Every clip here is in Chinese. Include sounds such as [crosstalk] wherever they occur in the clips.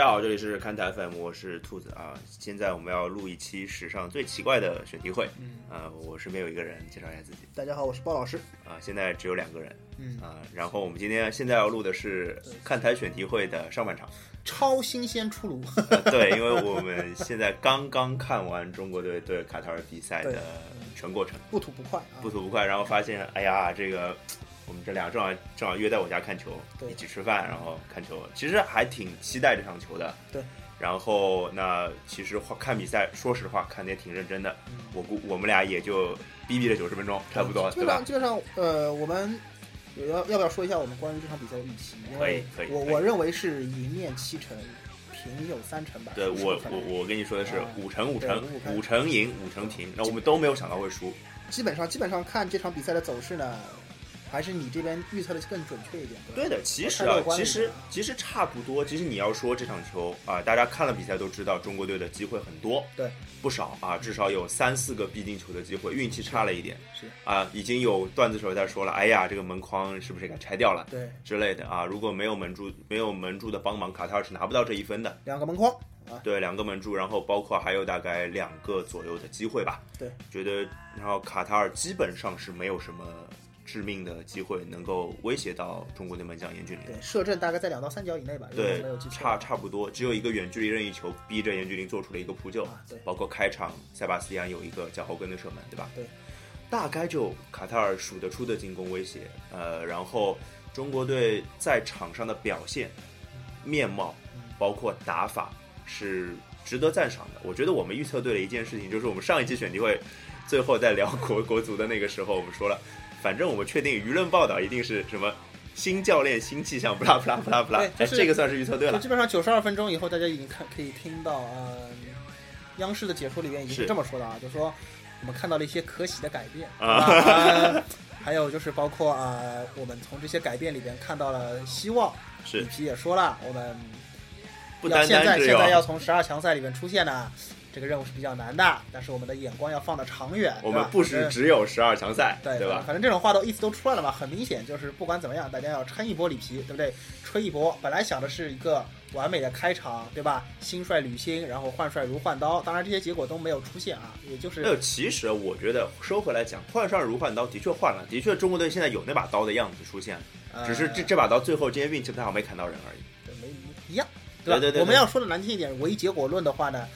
家好，这里是看台 FM，我是兔子啊。现在我们要录一期史上最奇怪的选题会。嗯，呃，我身边有一个人，介绍一下自己大家好，我是包老师。啊。现在只有两个人嗯，啊。然后我们今天现在要录的是看台选题会的上半场。超新鲜出炉。呃对，因为我们现在刚刚看完中国队对卡塔尔比赛的 [laughs] 全过程，不吐不快啊。不吐不快，然后发现，哎呀，这个我们这俩正好正好约在我家看球，对一起吃饭，然后看球，其实还挺期待这场球的。对。然后那其实话看比赛，说实话看的也挺认真的。嗯我估我们俩也就逼逼了九十分钟，差不多，对吧基本上？基本上，呃，我们有要要不要说一下我们关于这场比赛的预期？可以可以我我认为是赢面七成，平有三成吧。对我我我跟你说的是啊五成五成对五成五成赢五成平，那我们都没有想到会输。基本上基本上看这场比赛的走势呢，还是你这边预测的更准确一点。吧对的，其实啊其实其实差不多。其实你要说这场球啊、大家看了比赛都知道，中国队的机会很多，对，不少啊，至少有三四个必进球的机会，运气差了一点是啊。已经有段子手在说了，哎呀，这个门框是不是该拆掉了对之类的啊？如果没有门柱，没有门柱的帮忙，卡塔尔是拿不到这一分的。两个门框啊，对，两个门柱，然后包括还有大概两个左右的机会吧。对，觉得然后卡塔尔基本上是没有什么致命的机会能够威胁到中国队门将严俊凌。对，射正大概在两到三脚以内吧，对差差不多，只有一个远距离任意球逼着严俊凌做出了一个扑救，啊，对包括开场塞巴斯蒂安有一个脚后跟的射门，对吧？对，大概就卡塔尔数得出的进攻威胁，呃，然后中国队在场上的表现、面貌，包括打法是值得赞赏的。我觉得我们预测对了一件事情，就是我们上一期选题会最后在聊国国足的那个时候，我们说了，反正我们确定舆论报道一定是什么。新教练、新气象，不啦不啦不啦不啦，哎，对就是这个算是预测对了。基本上九十二分钟以后，大家已经看可以听到，呃，央视的解说里面已经是是这么说的啊，就说我们看到了一些可喜的改变啊呃 [laughs] 还有就是包括啊、我们从这些改变里边看到了希望。是里皮也说了，我们不要现单单只有在现在要从十二强赛里面出现呢，这个任务是比较难的，但是我们的眼光要放得长远。我们不是只有十二强赛，对对吧？反正这种话都意思都出来了嘛，很明显就是不管怎么样，大家要撑一波里皮，对不对？吹一波。本来想的是一个完美的开场，对吧？新帅履新，然后换帅如换刀。当然这些结果都没有出现啊，也就是没有，其实我觉得收回来讲，换帅如换刀的确换了，的确中国队现在有那把刀的样子出现只是这这把刀最后今天运气不太好，没砍到人而已。对没一样，对吧？对对对对我们要说的难听一点，唯结果论的话呢，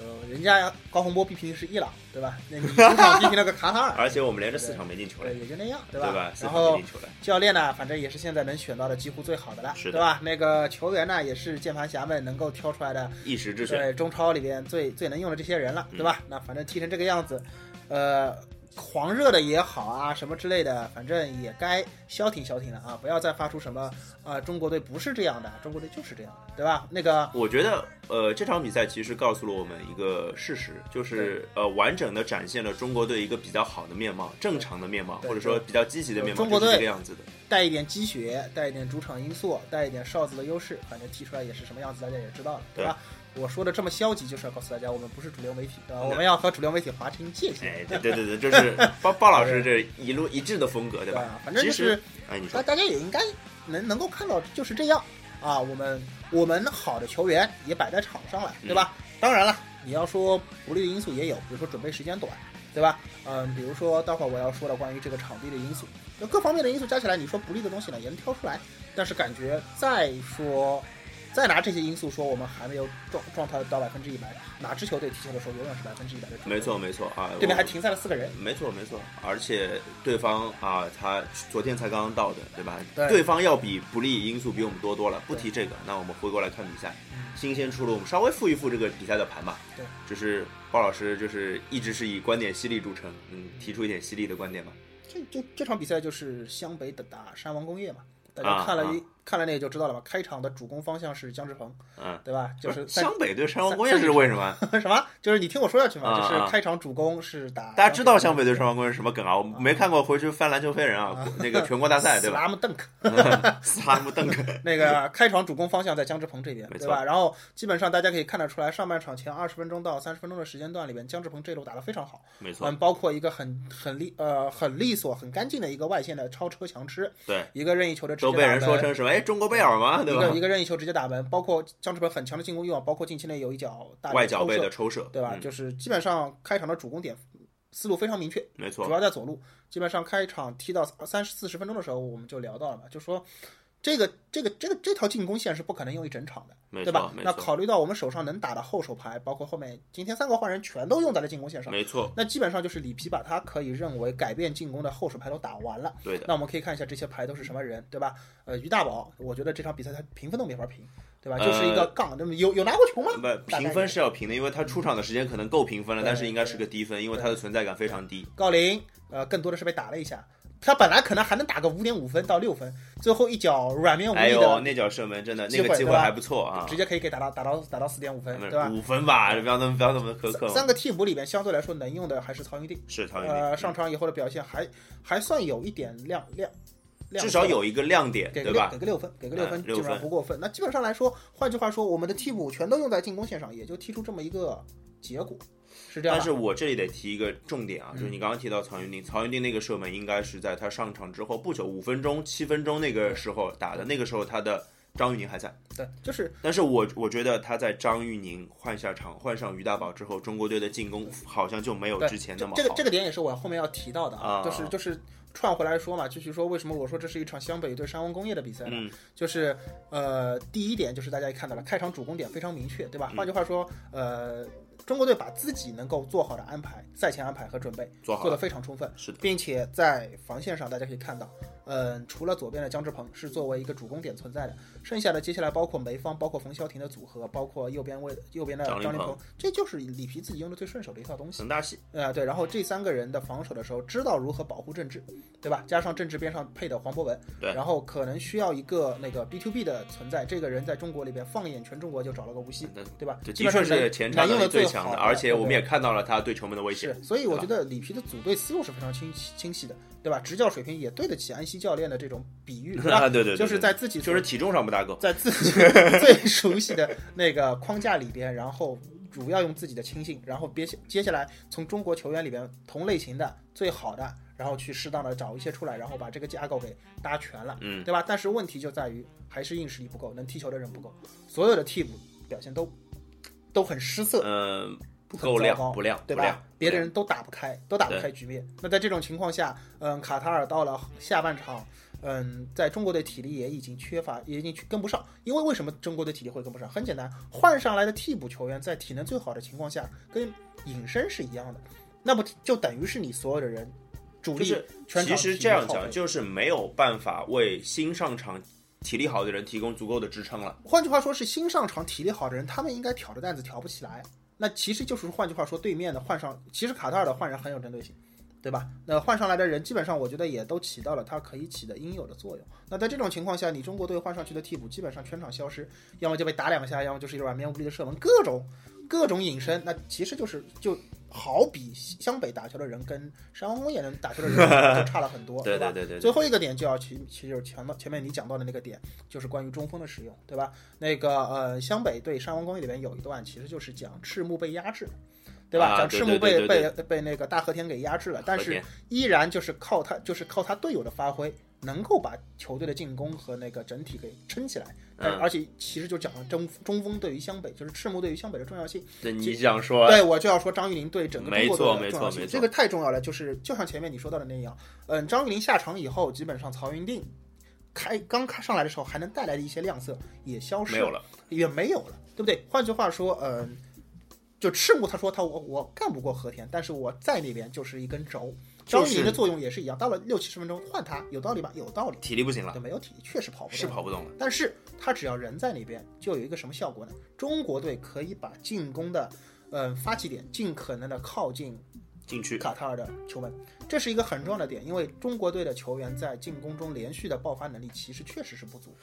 呃，人家高洪波逼平是伊朗，对吧？那你主场逼平了个卡塔尔，[laughs] 而且我们连着四场没进球了对，，也就那样，对对吧？四场没然后进球了，教练呢，反正也是现在能选到的几乎最好的了，是的对吧？那个球员呢，也是键盘侠们能够挑出来的，一时之选。对中超里边最最能用的这些人了，嗯对吧？那反正踢成这个样子，呃，狂热的也好啊，什么之类的，反正也该消停消停了啊！不要再发出什么啊、中国队不是这样的，中国队就是这样的，对吧？那个我觉得，呃，这场比赛其实告诉了我们一个事实，就是呃，完整的展现了中国队一个比较好的面貌，正常的面貌，或者说比较积极的面貌，中国就是这队个样子的。带一点积雪，带一点主场因素，带一点哨子的优势，反正踢出来也是什么样子，大家也知道了，对吧？我说的这么消极，就是要告诉大家，我们不是主流媒体，对吧？对我们要和主流媒体划清界限，哎，对对对对，就是鲍鲍 [laughs] 老师这一路一致的风格，对吧？对？反正就是，哎，你大说，大家也应该能能够看到就是这样啊。我们我们好的球员也摆在场上了，对吧？当然了，你要说不利的因素也有，比如说准备时间短，对吧？嗯，比如说待会儿我要说的关于这个场地的因素，就各方面的因素加起来，你说不利的东西呢也能挑出来，但是感觉再说。再拿这些因素说，我们还没有状状态到百分之一百，哪支球队踢球的时候永远是百分之一百的状态？没错没错啊，我对面还停赛了四个人，没错没错，而且对方啊，他昨天才刚刚到的，对吧？对方要比不利因素比我们多多了。不提这个，那我们回过来看比赛，嗯新鲜出炉，我们稍微复一复这个比赛的盘吧。对，就是鲍老师就是一直是以观点犀利著称，嗯，提出一点犀利的观点吧。这这这场比赛就是湘北的打山王工业嘛，大啊家看了一、看了那个就知道了吧？开场的主攻方向是姜志鹏，嗯，对吧？[laughs] 就是湘北对山王工业是为什么？什么？[laughs] 就是你听我说下去嘛，就是开场主攻是打大家知道湘北对山王工业是什么梗啊？我没看过，回去翻篮球飞人啊，那个全国大赛对吧？斯拉姆邓克，斯拉姆邓克，那个开场主攻方向在姜志鹏这边，对吧？然后基本上大家可以看得出来，上半场前二十分钟到三十分钟的时间段里边，姜志鹏这路打得非常好，没错嗯，，包括一个很很利呃很利索、很干净的一个外线的超车强吃，对，一个任意球的直接都被人说成什么哎，中国贝尔吗，对吧？一个一个任意球直接打门，包括姜志鹏很强的进攻欲望，包括近期内有一脚大外脚背的抽射，对吧？嗯就是基本上开场的主攻点思路非常明确，没错主，要在左路。基本上开场踢到三十四十分钟的时候，我们就聊到了嘛，就说这个这个这个这条进攻线是不可能用一整场的，对吧那考虑到我们手上能打的后手牌，包括后面今天三个换人全都用在了进攻线上，没错，那基本上就是里皮把他可以认为改变进攻的后手牌都打完了。对的。那我们可以看一下这些牌都是什么人，对吧？呃，于大宝，我觉得这场比赛他评分都没法评，对吧？就是一个杠，那么有有拿过球吗？不，评分是要评的，因为他出场的时间可能够评分了，对但是应该是个低分，因为他的存在感非常低。郜林，呃，更多的是被打了一下，他本来可能还能打个五点五分到六分，最后一脚软绵无哎呦，力的，那脚射门真的那个机会还不错啊直，接可以给打到打到打到四点五分，对吧？五分吧，不要那么不要那么苛刻嘛。三个替补里边相对来说能用的还是曹云定，是曹云呃，定，上场以后的表现还还算有一点亮亮。亮至少有一个亮点，给个六，对吧给？个六分，给个六分，基本上分不过分。那基本上来说，换句话说，我们的替补全都用在进攻线上，也就踢出这么一个结果，是这样。但是我这里得提一个重点啊，嗯就是你刚刚提到曹云定，曹云定那个射门应该是在他上场之后不久，五分钟、七分钟那个时候打的，那个时候他的张玉宁还在。对，就是但是我我觉得他在张玉宁换下场、换上于大宝之后，中国队的进攻好像就没有之前那么好。这个这个点也是我后面要提到的啊就是就是串回来说嘛，继续说为什么我说这是一场湘北对山王工业的比赛呢？嗯，就是呃，第一点就是大家也看到了，开场主攻点非常明确，对吧？嗯换句话说，呃，中国队把自己能够做好的安排、赛前安排和准备做得做好了，非常充分，是的，并且在防线上大家可以看到，嗯，除了左边的姜志鹏是作为一个主攻点存在的，剩下的接下来包括梅方、包括冯潇霆的组合，包括右边位右边的张琳芃张琳芃，这就是里皮自己用的最顺手的一套东西。很大系，呃，对，然后这三个人的防守的时候，知道如何保护郑智，对吧？加上郑智边上配的黄博文，对然后可能需要一个那个 B to B 的存在，这个人在中国里边放眼全中国就找了个无锡，对对吧？这的确基本上是前场能用的最强的，而且我们也看到了他对球门的威胁。是，所以我觉得里皮的组队思路是非常清晰清晰的，对吧？执教水平也对得起安西教练的这种比喻，[laughs] 对吧？啊，对对对，就是在自己就是体重上不搭够。在自己 [laughs] 最熟悉的那个框架里边，然后主要用自己的亲信，然后别接下来从中国球员里边同类型的最好的，然后去适当的找一些出来，然后把这个架构给搭全了，嗯，对吧？但是问题就在于还是硬实力不够，能踢球的人不够，所有的替补表现都都很失色，嗯，不够亮，不亮，对吧？别的人都打不开，都打不开局面。那在这种情况下，嗯，卡塔尔到了下半场，嗯，在中国队体力也已经缺乏，也已经跟不上。因为为什么中国队体力会跟不上？很简单，换上来的替补球员在体能最好的情况下，跟隐身是一样的，那不就等于是你所有的人主力全其实这样讲，就是没有办法为新上场体力好的人提供足够的支撑了。换句话说，是新上场体力好的人，他们应该挑着担子挑不起来。那其实就是换句话说，对面的换上，其实卡塔尔的换人很有针对性，对吧？那换上来的人基本上我觉得也都起到了他可以起的应有的作用。那在这种情况下，你中国队换上去的替补基本上全场消失，要么就被打两下，要么就是一个软绵无力的射门，各种各种隐身。那其实就是就好比湘北打球的人跟山王工业人打球的人就差了很多，[laughs] 对吧？对对对对最后一个点就要去其实就是前面前面你讲到的那个点，就是关于中锋的使用，对吧？那个呃，湘北对山王工业里面有一段，其实就是讲赤木被压制。对吧？啊讲赤木被被被那个大和田给压制了，但是依然就是靠他，就是靠他队友的发挥，能够把球队的进攻和那个整体给撑起来。而且其实就讲了中中锋对于湘北，就是赤木对于湘北的重要性。这你这样说，对，我就要说张玉林对整个中国队的重要性，没错没错这个太重要了。就是就像前面你说到的那样，嗯，张玉林下场以后，基本上曹云定开刚开上来的时候还能带来的一些亮色也消失没有了。也没有了，对不对？换句话说，嗯，就赤木他说他我我干不过和田，但是我在那边就是一根轴。张宁的作用也是一样，到了六七十分钟换他有道理吧？有道理，体力不行了就，没有体力，确实跑不动是跑不动了。但是他只要人在那边，就有一个什么效果呢？中国队可以把进攻的，呃，发起点尽可能的靠近禁区，卡塔尔的球门，这是一个很重要的点，因为中国队的球员在进攻中连续的爆发能力其实确实是不足。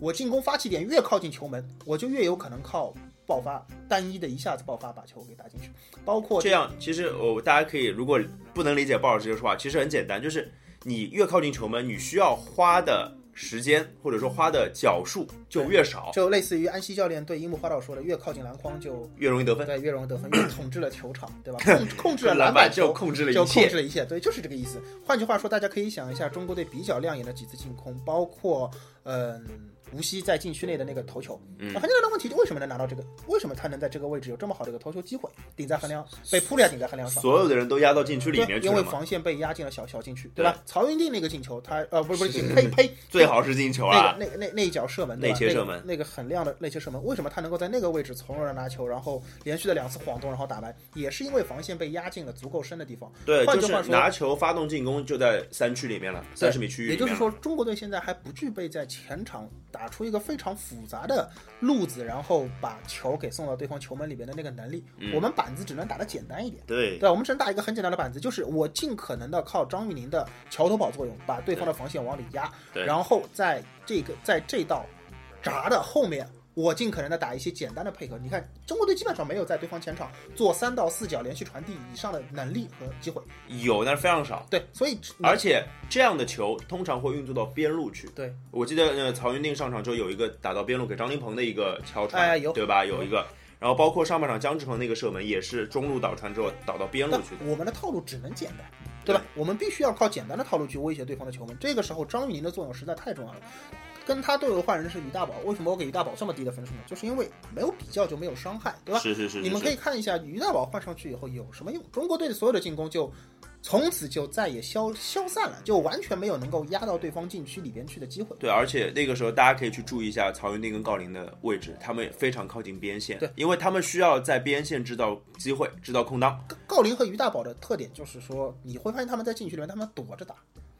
我进攻发起点越靠近球门，我就越有可能靠爆发单一的一下子爆发把球给打进去，包括这样其实我大家可以，如果不能理解鲍老师这个说法，其实很简单，就是你越靠近球门，你需要花的时间或者说花的脚数就越少，就类似于安西教练对樱木花道说的，越靠近篮筐就越容易得分。对越容易得分，越统治了球场，对吧？[laughs] 控控制了篮板就控制了就一切。控制了一切，对，就是这个意思。换句话说，大家可以想一下，中国队比较亮眼的几次进攻，包括嗯无锡在禁区内的那个头球。嗯那很简单的问题，就为什么能拿到这个？为什么他能在这个位置有这么好的一个头球机会？顶在横梁，被扑了顶在横梁上。所有的人都压到禁区里面，去了，因为防线被压进了小小禁区，对对吧？曹云定那个进球，他呃不是不是 [laughs] 呸呸，最好是进球啊！那个那那那一脚射门，对吧内切射门那个，那个很亮的内切射门，为什么他能够在那个位置从容的拿球，然后连续的两次晃动，然后打完，也是因为防线被压进了足够深的地方。对，换句话说拿球发动进攻就在三区里面了，三十米区域。也就是说，中国队现在还不具备在前场打出一个非常复杂的路子，然后把球给送到对方球门里边的那个能力。嗯我们板子只能打的简单一点。对对，我们只能打一个很简单的板子，就是我尽可能的靠张玉宁的桥头堡作用，把对方的防线往里压，然后在这个在这道闸的后面，我尽可能的打一些简单的配合。你看，中国队基本上没有在对方前场做三到四脚连续传递以上的能力和机会。有，但是非常少。对，所以而且这样的球通常会运作到边路去。对，我记得呃，曹云定上场之后有一个打到边路给张琳芃的一个敲传，哎有对吧？有一个，然后包括上半场姜志鹏那个射门也是中路倒传之后倒到边路去的。我们的套路只能简单，对吧？我们必须要靠简单的套路去威胁对方的球门。这个时候，张玉宁的作用实在太重要了。跟他队友换人是于大宝，为什么我给于大宝这么低的分数呢？就是因为没有比较就没有伤害，对吧？是是是，你们可以看一下于大宝换上去以后有什么用？中国队的所有的进攻就从此就再也消消散了，就完全没有能够压到对方禁区里边去的机会。对，而且那个时候大家可以去注意一下曹云定跟郜林的位置，他们也非常靠近边线，对，因为他们需要在边线制造机会，制造空当，郜林和于大宝的特点就是说，你会发现他们在禁区里面他们躲着打，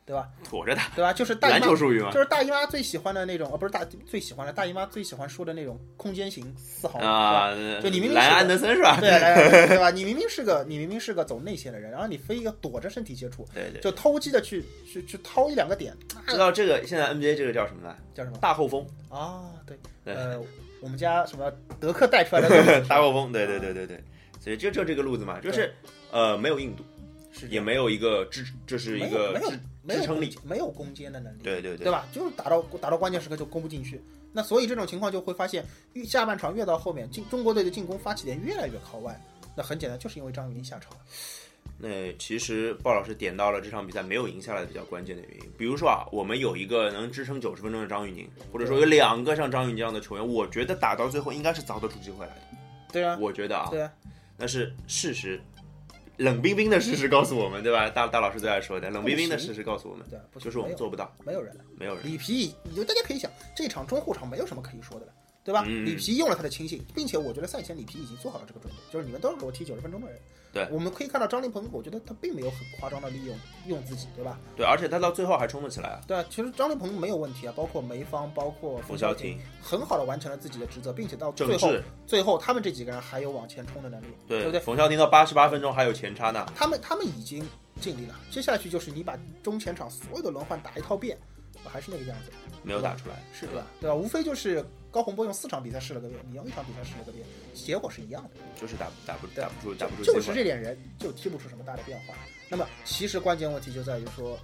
对吧？躲着打。对吧？就是大姨妈篮球术语嘛就，是大姨妈最喜欢的那种，呃，不是大最喜欢的，大姨妈最喜欢说的那种空间型四号，啊，就你明明是安德森是吧？对？来 [laughs] 对吧？你明明是个你明明是个走内线的人，然后你非要躲着身体接触，对对。就偷鸡的去去去掏一两个点，知道这个现在 NBA 这个叫什么呢？叫什么大后锋，啊？对，对呃，我们家什么德克带出来的 [laughs] 大后锋，对对对对对，所以就就这个路子嘛，就是呃没有硬度，是也没有一个支，这是一个没有支没有支撑力，没有攻坚的能力，对对对对吧？就是打到打到关键时刻就攻不进去。那所以这种情况就会发现，越下半场越到后面，进中国队的进攻发起点越来越靠外。那很简单，就是因为张玉宁下场。那其实鲍老师点到了这场比赛没有赢下来的比较关键的原因，比如说啊，我们有一个能支撑九十分钟的张玉宁，或者说有两个像张玉宁这样的球员，我觉得打到最后应该是凿得出机会来的。对啊，我觉得啊，对啊，那是事实，冷冰冰的事实告诉我们，对吧？大大老师最爱说的，冷冰冰的事实告诉我们，对就是我们做不到，没有人了。没有人。里皮，你就大家可以想，这场中后场没有什么可以说的了，对吧？嗯里皮用了他的亲信，并且我觉得赛前里皮已经做好了这个准备，就是你们都是给我踢九十分钟的人。对我们可以看到张琳芃，我觉得他并没有很夸张的利用用自己，对吧？对，而且他到最后还冲了起来啊。对啊，其实张琳芃没有问题啊，包括梅芳，包括冯潇潇霆霆，很好的完成了自己的职责，并且到最后，最后他们这几个人还有往前冲的能力，对不对？冯潇霆到八十八分钟还有前插呢。他们他们已经尽力了，接下去就是你把中前场所有的轮换打一套遍，还是那个样子，没有打出来，是对吧？对吧？无非就是高洪波用四场比赛试了个遍，你用一场比赛试了个遍，结果是一样的。就是打打不打不出打不出就是。这点人就踢不出什么大的变化。那么其实关键问题就在于说，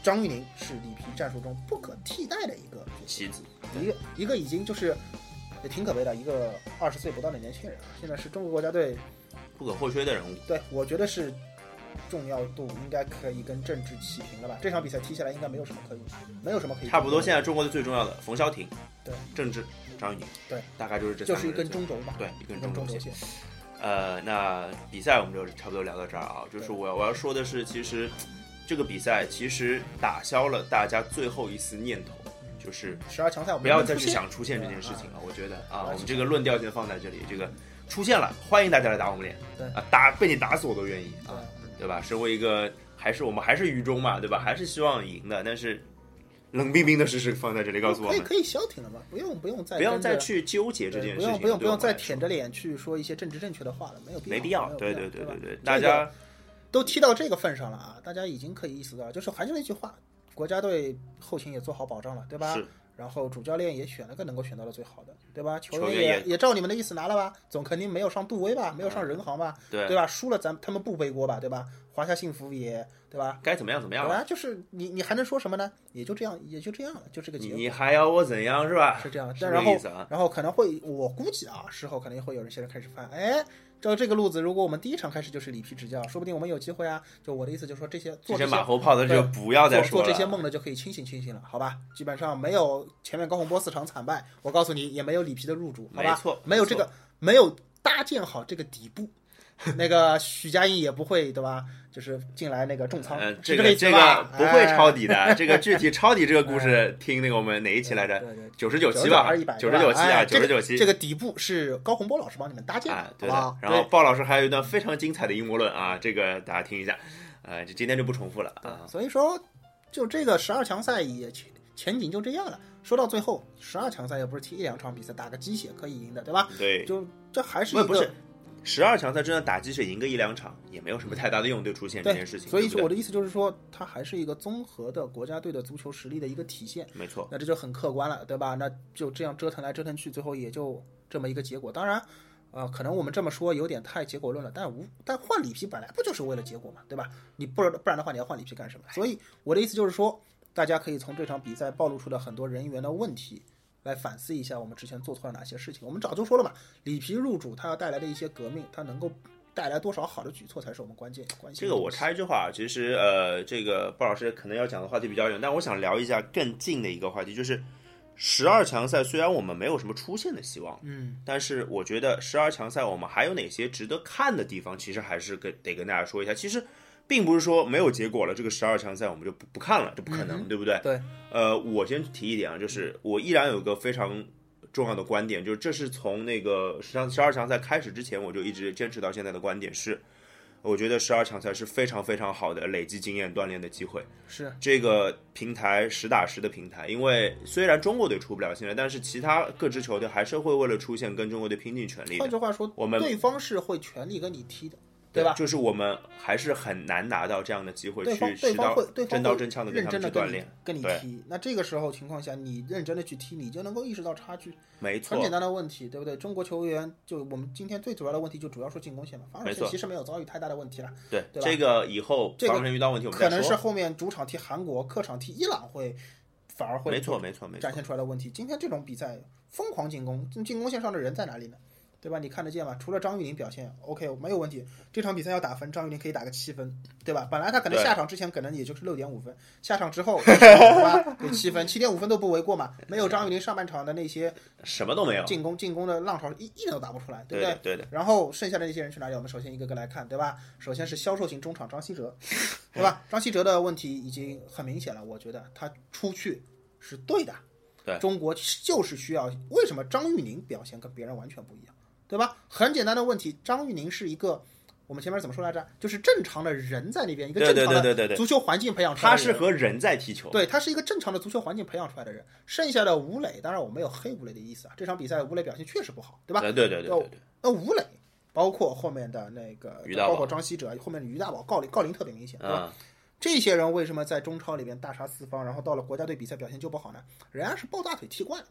张玉宁是里皮战术中不可替代的一个棋子，一个一个已经就是也挺可悲的一个二十岁不到的年轻人啊，现在是中国国家队，不可或缺的人物。对我觉得是重要度应该可以跟郑智齐平了吧？这场比赛踢下来应该没有什么可以，没有什么可以差不多，现在中国队最重要的冯潇霆、对郑智、张玉宁，对，大概就是这就是一根中轴吧，对，一根中轴中轴线。呃，那比赛我们就差不多聊到这儿啊。就是我要我要说的是，其实这个比赛其实打消了大家最后一丝念头，就是十二强赛不要再去想出现这件事情了。我觉得啊，我们这个论调先放在这里，这个出现了，欢迎大家来打我们脸对啊，打被你打死我都愿意啊，对吧？身为一个还是我们还是愚忠嘛，对吧？还是希望赢的，但是冷冰冰的事实放在这里告诉我们，可以可以消停了嘛，不用不用再不要再去纠结这件事情，不用不用不用再舔着脸去说一些政治正确的话了，没有必要，没必要，对对对吧对对大家都踢到这个份上了啊，大家已经可以意识到，就是还是那句话，国家队后勤也做好保障了，对吧？是然后主教练也选了个能够选到的最好的，对吧？球球员也也也照你们的意思拿了吧，总肯定没有上杜威吧，没有上人行吧，对对吧？输了咱他们不背锅吧，对吧？华夏幸福也对吧？该怎么样怎么样了，对吧？就是你你还能说什么呢？也就这样，也就这样了，就这个结果。你你还要我怎样是吧？是这样，然后。然后可能会，我估计啊，事后可能会有人现在开始翻，哎，照这个路子，如果我们第一场开始就是里皮执教，说不定我们有机会啊。就我的意思就是说，这些做这些马后炮的就不要再说了。做做这些梦的就可以清醒清醒了，好吧？基本上没有前面高洪波四场惨败，我告诉你也没有里皮的入主，好吧？没错没有这个没有搭建好这个底部，那个许家印也不会对吧？就是进来那个重仓，这个这个不会抄哎底的。[laughs] 这个具体抄底这个故事，听那个我们哪一期来着？九十九期吧九十九期啊，哎九十九期这。个底部是高洪波老师帮你们搭建啊的，，对的好好。？然后鲍老师还有一段非常精彩的阴谋论啊，这个大家听一下。呃，就今天就不重复了啊。所以说，就这个十二强赛也前前景就这样了。说到最后，十二强赛又不是踢一两场比赛打个鸡血可以赢的，对吧？对，就这还是一个不不是十二强赛真的打鸡血赢个一两场，也没有什么太大的用对出现这件事情。所以我的意思就是说，它还是一个综合的国家队的足球实力的一个体现。没错，那这就很客观了，对吧？那就这样折腾来折腾去，最后也就这么一个结果。当然，呃，可能我们这么说有点太结果论了，但无但换里皮本来不就是为了结果嘛，对吧？你不然不然的话，你要换里皮干什么？所以我的意思就是说，大家可以从这场比赛暴露出的很多人员的问题。来反思一下我们之前做错了哪些事情。我们早就说了嘛，里皮入主，它要带来的一些革命，它能够带来多少好的举措，才是我们关键关心这个我插一句话，其实呃，这个鲍老师可能要讲的话题比较远，但我想聊一下更近的一个话题，就是十二强赛虽然我们没有什么出线的希望，嗯，但是我觉得十二强赛我们还有哪些值得看的地方，其实还是跟得跟大家说一下。其实并不是说没有结果了，这个十二强赛我们就不不看了，这不可能，对不对？对，呃，我先提一点啊，就是我依然有一个非常重要的观点，就是这是从那个十强十二强赛开始之前，我就一直坚持到现在的观点是，我觉得十二强赛是非常非常好的累积经验锻炼的机会。是这个平台实打实的平台，因为虽然中国队出不了现在，但是其他各支球队还是会为了出线跟中国队拼尽全力。换句话说，我们对方是会全力跟你踢的，对吧？就是我们还是很难拿到这样的机会去对方会对方真刀真枪的跟他认真的跟你们去锻炼。对跟你踢。那这个时候情况下，你认真的去踢，你就能够意识到差距。没错很，简单的问题，对不对？中国球员就我们今天最主要的问题就主要说进攻线嘛，防守线其实没有遭遇太大的问题了，对对吧这个以后这个防守遇到问题我们可能是。后面主场踢韩国，客场踢伊朗会反而会没错，没错，没错展。现出来的问题。今天这种比赛疯狂进攻，进攻线上的人在哪里呢？对吧？你看得见吗？除了张玉宁表现 OK 没有问题，这场比赛要打分，张玉宁可以打个七分，对吧？本来他可能下场之前可能也就是六点五分，下场之后对吧？给七分，七点五分都不为过嘛。没有张玉宁上半场的那些什么都没有。进攻进攻的浪潮，一一点都打不出来，对不对？对的，对的。然后剩下的那些人去哪里？我们首先一个个来看，对吧？首先是销售型中场张稀哲，对吧？张稀哲的问题已经很明显了，我觉得他出去是对的。对中国就是需要，为什么张玉宁表现跟别人完全不一样，对吧？很简单的问题，张玉宁是一个。我们前面怎么说来着？就是正常的人在那边，一个正常的足球环境培养出来他的人。他是和人在踢球。对他是一个正常的足球环境培养出来的人。剩下的吴磊，当然我没有黑吴磊的意思啊。这场比赛吴磊表现确实不好，对吧？对对对对对对。那吴磊，包括后面的那个包括张稀哲，后面的于大宝、郜林、郜林特别明显，对吧？嗯，这些人为什么在中超里边大杀四方，然后到了国家队比赛表现就不好呢？人家是抱大腿踢惯了，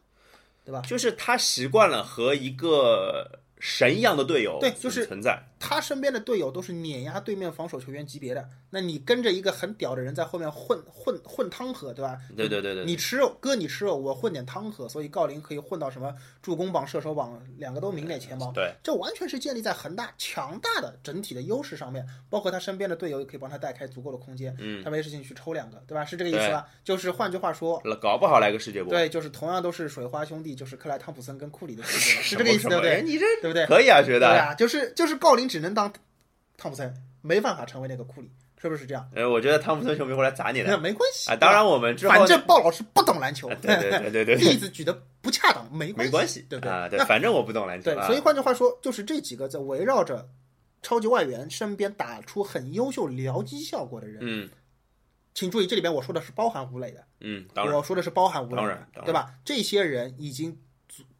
对吧？就是他习惯了和一个神一样的队友对就是存在。他身边的队友都是碾压对面防守球员级别的，那你跟着一个很屌的人在后面混混混汤喝，对吧？对对对对，你吃肉，哥你吃肉，我混点汤喝，所以郜林可以混到什么助攻榜、射手榜两个都名列前茅。对，这完全是建立在恒大强大的整体的优势上面，包括他身边的队友也可以帮他带开足够的空间，嗯，他没事情去抽两个，对吧？是这个意思吧？就是换句话说，搞不好来个世界波。对，就是同样都是水花兄弟，就是克莱汤普森跟库里的区别，[laughs] 是这个意思，对不对？你这对不对？可以啊，觉得。对啊，就是就是郜林只能当汤普森，没办法成为那个库里，是不是这样？呃，我觉得汤普森球迷会来砸你那的没关系啊。当然，我们之后反正鲍老师不懂篮球，[laughs] 对对对对例子举的不恰当，没没关系，对不对？啊，对，那反正我不懂篮球对，啊。所以换句话说，就是这几个在围绕着超级外援身边打出很优秀僚机效果的人，嗯请注意，这里边我说的是包含吴磊的，嗯，当然我说的是包含吴磊的对吧？这些人已经足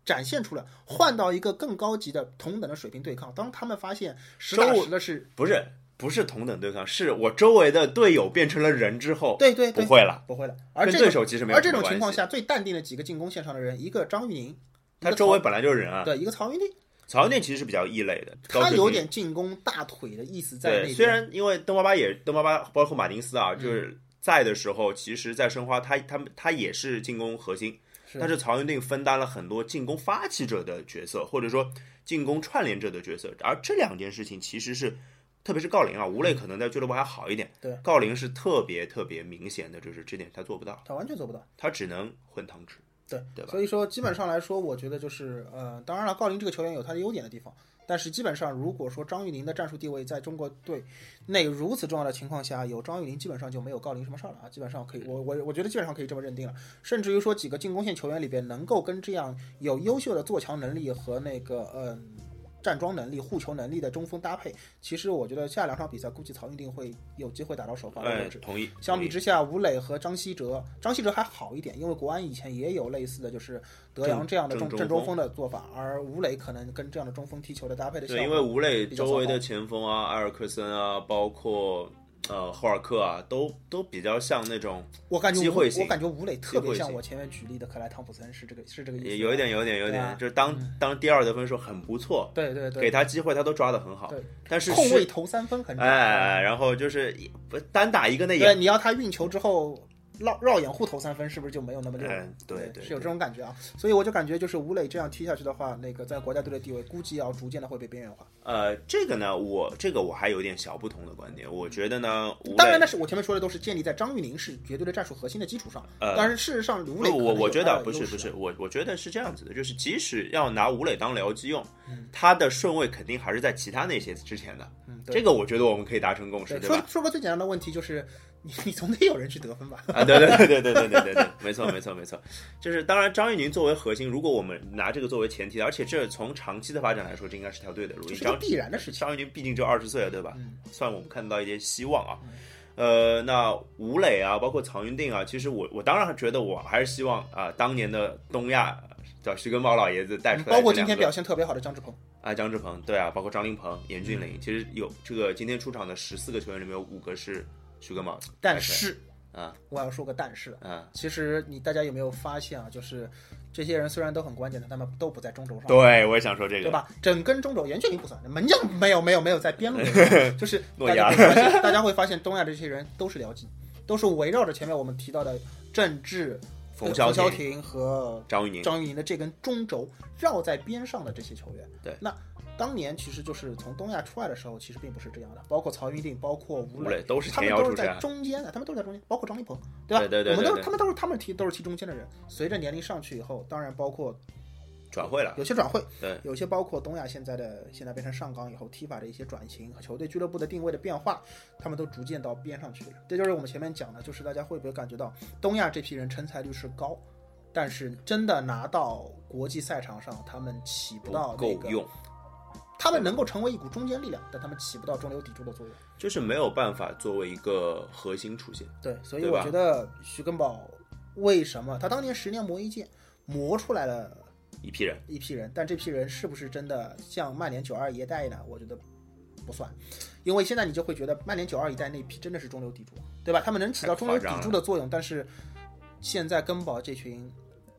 展现出来换到一个更高级的同等的水平对抗，当他们发现实打实的是，不是不是同等对抗，是我周围的队友变成了人之后，对对对，不会了，不会了，而跟这对手其实没有而这种情况下，最淡定的几个进攻线上的人，一个张玉宁，他周围本来就是人啊。对一个曹云定，曹云定其实是比较异类的，他有点进攻大腿的意思在那。虽然因为邓巴巴也邓巴巴包括马丁斯啊，嗯就是在的时候，其实，在申花他他们他也是进攻核心，是但是曹云定分担了很多进攻发起者的角色，或者说进攻串联者的角色，而这两件事情其实是。特别是郜林啊，吴磊可能在俱乐部还好一点。对，郜林是特别特别明显的，就是这点他做不到，他完全做不到，他只能混汤吃。对对吧？所以说，基本上来说，我觉得就是呃，当然了，郜林这个球员有他的优点的地方，但是基本上，如果说张玉宁的战术地位在中国队内如此重要的情况下，有张玉宁基本上就没有郜林什么事儿了啊，基本上可以，我我我觉得基本上可以这么认定了。甚至于说，几个进攻线球员里边能够跟这样有优秀的做强能力和那个嗯。站桩能力、护球能力的中锋搭配，其实我觉得下两场比赛估计曹云定会有机会打到首发的位置。同意。相比之下，吴磊和张稀哲，张稀哲还好一点，因为国安以前也有类似的就是德阳这样的中正中锋的做法，而吴磊可能跟这样的中锋踢球的搭配的效对，因为吴磊周围的前锋啊，埃尔克森啊，包括呃霍尔克啊，都都比较像那种我感觉机会性我感觉吴磊特别像我前面举例的克莱汤普森，是这个是这个意思。也有一点，有一点，有一点，啊就是当当第二得分时候很不错，对对对，给他机会他都抓的很好对，但是控卫投三分很哎然后就是不单打一个那对，也，你要他运球之后绕绕掩护投三分，是不是就没有那么溜了？嗯，对对，是有这种感觉啊。所以我就感觉就是吴磊这样踢下去的话，那个在国家队的地位估计要逐渐的会被边缘化。呃，这个呢，我这个我还有点小不同的观点，我觉得呢，当然，那是我前面说的都是建立在张玉宁是绝对的战术核心的基础上。呃但是事实上，吴磊我我觉得不是不是，我我觉得是这样子的，就是即使要拿吴磊当僚机用，嗯他的顺位肯定还是在其他那些之前的，嗯，这个我觉得我们可以达成共识，对，对吧？说说个最简单的问题就是，你你总得有人去得分吧？啊，对对对对对对对对对，没错没错没错，就是当然张玉宁作为核心，如果我们拿这个作为前提，而且这从长期的发展来说，这应该是条对的路。这是必然的事情。张玉宁毕竟就二十岁了，对吧？嗯算我们看到一点希望啊。呃，那吴磊啊，包括曹云定啊，其实我我当然觉得我还是希望啊，当年的东亚叫徐根宝老爷子带出来包括今天表现特别好的张志鹏，啊，张志鹏，对啊，包括张琳芃、严俊凌，其实有这个今天出场的十四个球员里面有五个是徐根宝，但是啊我要说个但是，啊，其实你大家有没有发现啊？就是这些人虽然都很关键，但他们都不在中轴上。对，我也想说这个，对吧？整根中轴，严俊林不算，门将没有没有没有在边路，[laughs] 就是诺亚大家会发现东亚这些人都是僚机，都是围绕着前面我们提到的政治、冯潇霆和张玉宁，张玉宁的这根中轴绕在边上的这些球员。对那当年其实就是从东亚出来的时候，其实并不是这样的，包括曹云定，包括吴吴磊都是他们都是在中间的，他们都是在中间，包括张立鹏，对吧？对对对对对我们都是他们都是他们踢都是踢中间的人。随着年龄上去以后，当然包括转会了，有些转会，对，有些包括东亚现在的现在变成上港以后踢法的一些转型和球队俱乐部的定位的变化，他们都逐渐到边上去了。这就是我们前面讲的，就是大家会不会感觉到东亚这批人成才率是高，但是真的拿到国际赛场上，他们起不到那个，够用，他们能够成为一股中坚力量，但他们起不到中流砥柱的作用。就是没有办法作为一个核心出现。对，所以我觉得徐根宝为什么他当年十年磨一剑，磨出来了一批人，一批人，但这批人是不是真的像曼联九二一代呢？我觉得不算，因为现在你就会觉得曼联九二一代那批真的是中流砥柱，对吧？他们能起到中流砥柱的作用，但是现在根宝这群。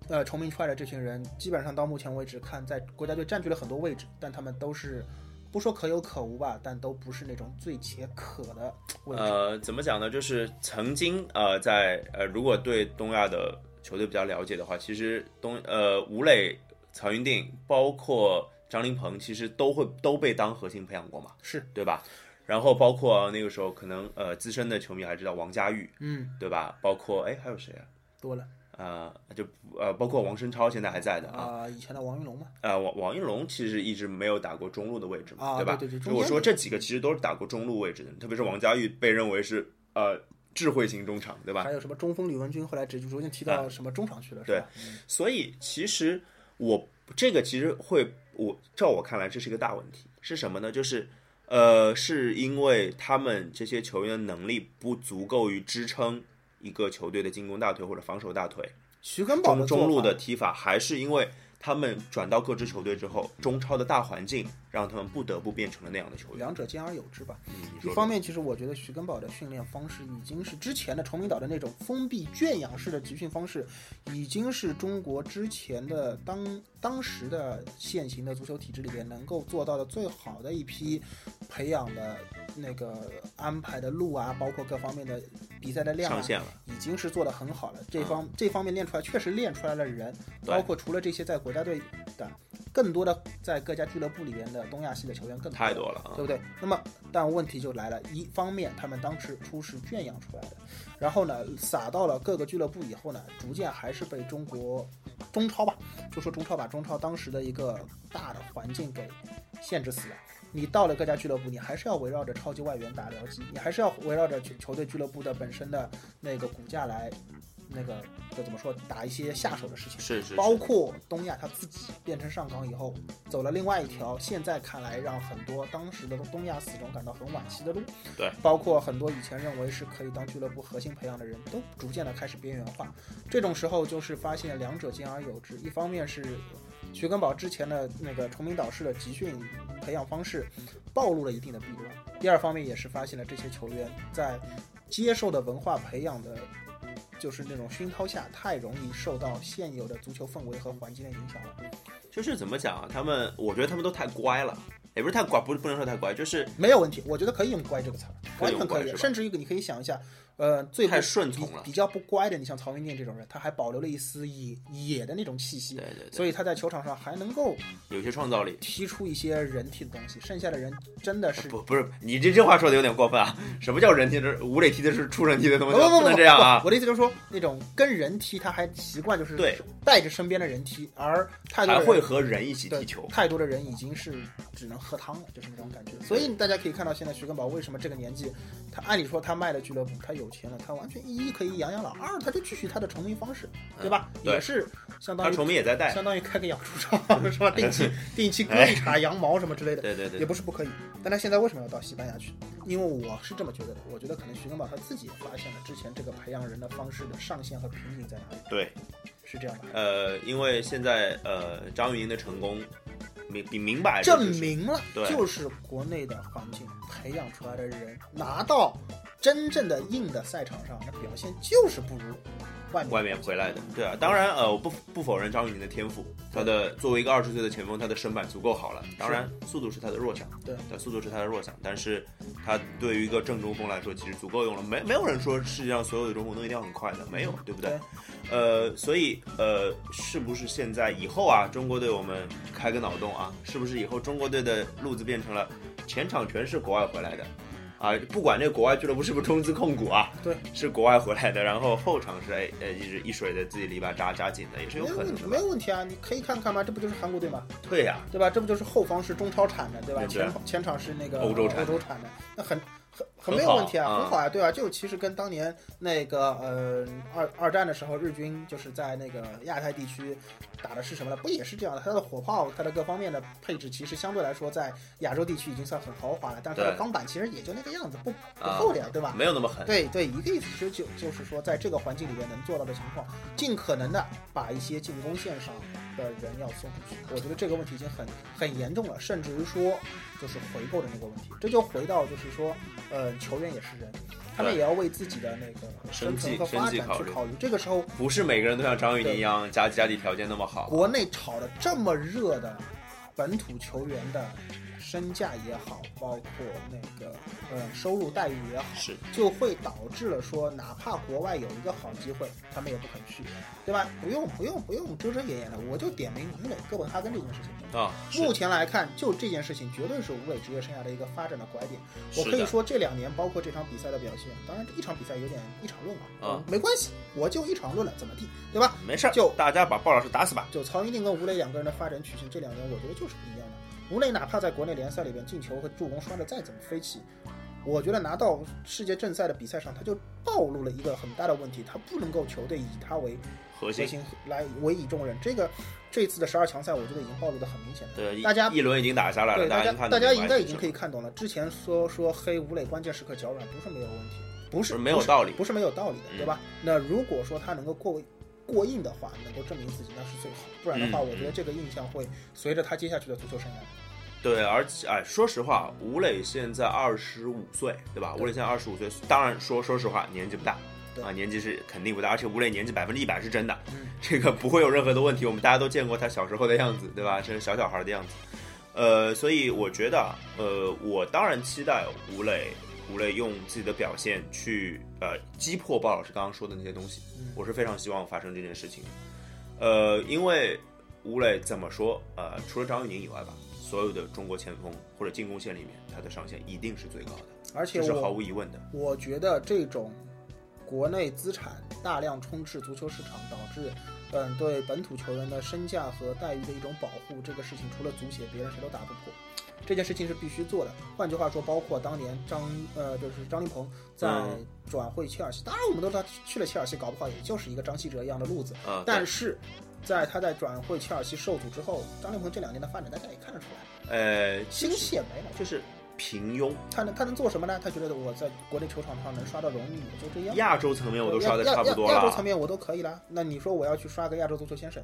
呃，崇明出来的这群人，基本上到目前为止看，在国家队占据了很多位置，但他们都是不说可有可无吧，但都不是那种最且可的位置。呃，怎么讲呢？就是曾经呃，在呃，如果对东亚的球队比较了解的话，其实东呃吴磊、曹云定，包括张琳芃，其实都会都被当核心培养过嘛，是对吧？然后包括那个时候可能呃资深的球迷还知道王佳玉，嗯，对吧？包括哎还有谁啊？多了呃，就呃包括王申超现在还在的啊，啊、以前的王云龙嘛，呃王王云龙其实一直没有打过中路的位置嘛，啊吧？对对对如果说这几个其实都是打过中路位置的，特别是王佳玉被认为是呃智慧型中场，对吧？还有什么中锋李文军，后来只逐渐提到什么中场去了，是吧？所以其实我这个其实会，我照我看来这是一个大问题，是什么呢？就是呃，是因为他们这些球员的能力不足够于支撑一个球队的进攻大腿或者防守大腿，徐根宝中中路的踢法，还是因为他们转到各支球队之后，中超的大环境让他们不得不变成了那样的球员。两者兼而有之吧。嗯，一方面，其实我觉得徐根宝的训练方式已经是之前的崇明岛的那种封闭圈养式的集训方式，已经是中国之前的当当时的现行的足球体制里边能够做到的最好的一批培养的那个安排的路啊，包括各方面的比赛的量、啊上，限了，已经是做得很好了。这方、这方面练出来，确实练出来了人，包括除了这些在国家队的，更多的在各家俱乐部里边的东亚系的球员更太多了啊对！不对？那么，但问题就来了，一方面他们当时初是圈养出来的，然后呢，撒到了各个俱乐部以后呢，逐渐还是被中国中超吧，就说中超吧，中超当时的一个大的环境给限制死了。你到了各家俱乐部，你还是要围绕着超级外援打僚机，你还是要围绕着球球队俱乐部的本身的那个骨架来，那个就怎么说，打一些下手的事情。是是，包括东亚他自己变成上港以后，走了另外一条现在看来让很多当时的东亚死忠感到很惋惜的路。对，包括很多以前认为是可以当俱乐部核心培养的人都逐渐的开始边缘化。这种时候就是发现两者兼而有之，一方面是徐根宝之前的那个崇明岛式的集训培养方式暴露了一定的弊端，第二方面也是发现了这些球员在接受的文化培养的。就是那种熏陶下，太容易受到现有的足球氛围和环境的影响了。就是怎么讲啊？他们，我觉得他们都太乖了，也不是太乖，不是不能说太乖，就是没有问题，我觉得可以用“乖”这个词完全可以。甚至于你可以想一下，呃，最不太顺从了比比较不乖的，你像曹云金这种人，他还保留了一丝野野的那种气息对，对对，所以他在球场上还能够有些创造力。踢出一些人踢的东西。剩下的人真的是不不是你这这话说的有点过分啊！什么叫人踢的？吴磊踢的是出人踢的东西，不不不能这样啊！我的意思就是说，那种跟人踢，他还习惯就是对带着身边的人踢，而太多还会和人一起踢球。太多的人已经是只能喝汤了，就是那种感觉。所以大家可以看到，现在徐根宝为什么这个年纪，他按理说他卖了俱乐部，他有钱了，他完全一可以养养老，二他就继续他的成名方式，对吧？对也是相当他于崇明也在带，相当于开个养猪场是吧？[laughs] 定期定期割一茬 [laughs] 羊毛什么之类的。对对对也，不是不可以，但他现在为什么要到西班牙去？因为我是这么觉得的，我觉得可能徐根宝他自己也发现了之前这个培养人的方式的上限和瓶颈在哪里，对，是这样的。呃，因为现在呃张云的成功明比明摆着证就是明了，就是国内的环境培养出来的人，拿到真正的硬的赛场上，那表现就是不如外面。外面回来的，对啊，当然呃，我不不否认张玉宁的天赋，他的作为一个二十岁的前锋，他的身板足够好了，当然速度是他的弱项，对。对，速度是他的弱项，但是他对于一个正中锋来说，其实足够用了，没没有人说世界上所有的中锋都一定要很快的，没有，对不对？呃，所以呃，是不是现在以后啊，中国队我们开个脑洞啊，是不是以后中国队的路子变成了前场全是国外回来的？啊，不管这个国外俱乐部是不是中资控股啊，对，是国外回来的，然后后场是哎呃一直一水的自己篱笆扎扎紧的，也是有可能的吧没？有问题啊！你可以看看嘛，这不就是韩国队吗？对呀、对吧？这不就是后方是中超产的，对吧？对前前场是那个欧洲产的欧洲产的，那很很很没有问题啊，啊很好啊，对啊？就其实跟当年那个呃二二战的时候，日军就是在那个亚太地区打的是什么呢？不也是这样的？它的火炮，它的各方面的配置，其实相对来说在亚洲地区已经算很豪华了，但是它的钢板其实也就那个样子，不不啊厚点，对吧？没有那么狠。对对，一个意思其实就就是说，在这个环境里面能做到的情况，尽可能的把一些进攻线上的人要送出去。我觉得这个问题已经很很严重了，甚至于说就是回购的那个问题。这就回到就是说，呃，球员也是人，他们也要为自己的那个生计和发生计考虑展去考虑。这个时候，不是每个人都像张玉宁一样家家里条件那么好。国内炒的这么热的本土球员的身价也好，包括那个呃收入待遇也好。是，就会导致了说，哪怕国外有一个好机会，他们也不肯去，对吧？不用不用不用遮遮掩掩的，我就点名吴磊哥本哈根这件事情。啊，是目前来看，就这件事情绝对是吴磊职业生涯的一个发展的拐点。我可以说，这两年包括这场比赛的表现，当然这一场比赛有点一场论啊，啊没关系，我就一场论了，怎么地，对吧？没事儿，就大家把鲍老师打死吧。就曹云定跟吴磊两个人的发展曲线，这两年我觉得就是不一样的。吴磊哪怕在国内联赛里边进球和助攻刷的再怎么飞起，我觉得拿到世界正赛的比赛上，他就暴露了一个很大的问题，他不能够球队以他为核心来委以重任。这个这次的十二强赛，我觉得已经暴露的很明显了。对，大家一轮已经打下来了，对大家大家应该已经可可以看懂了。之前说说黑吴磊关键时刻脚软，不是没有问题，不是没有道理不是没有道理的，嗯对吧？那如果说他能够过过硬的话，能够证明自己，那是最好。不然的话，嗯我觉得这个印象会随着他接下去的足球生涯。对，而且哎，说实话，吴磊现在二十五岁，对吧？对吴磊现在二十五岁，当然说说实话，年纪不大。对啊，年纪是肯定不大，而且吴磊年纪百分之一百是真的，嗯这个不会有任何的问题。我们大家都见过他小时候的样子，对吧？这是小小孩的样子。呃，所以我觉得啊，呃，我当然期待吴磊，吴磊用自己的表现去呃击破鲍老师刚刚说的那些东西，我是非常希望发生这件事情的。呃，因为吴磊怎么说，呃，除了张玉宁以外吧，所有的中国前锋或者进攻线里面，他的上限一定是最高的，而且这是毫无疑问的。我觉得这种国内资产大量充斥足球市场，导致嗯对本土球员的身价和待遇的一种保护，这个事情除了足协，别人谁都打不破。这件事情是必须做的。换句话说，包括当年张呃就是张琳鹏在嗯转会切尔西，当然我们都知道去了切尔西，搞不好也就是一个张稀哲一样的路子。啊、但是在他在转会切尔西受阻之后，张琳鹏这两年的发展，大家也看得出来，呃，心气也没了。就是平庸，他能他能做什么呢？他觉得我在国内球场上能刷到荣誉，也就这样。亚洲层面我都刷的亚差不多亚亚洲。层面我都可以了，那你说我要去刷个亚洲足球先生，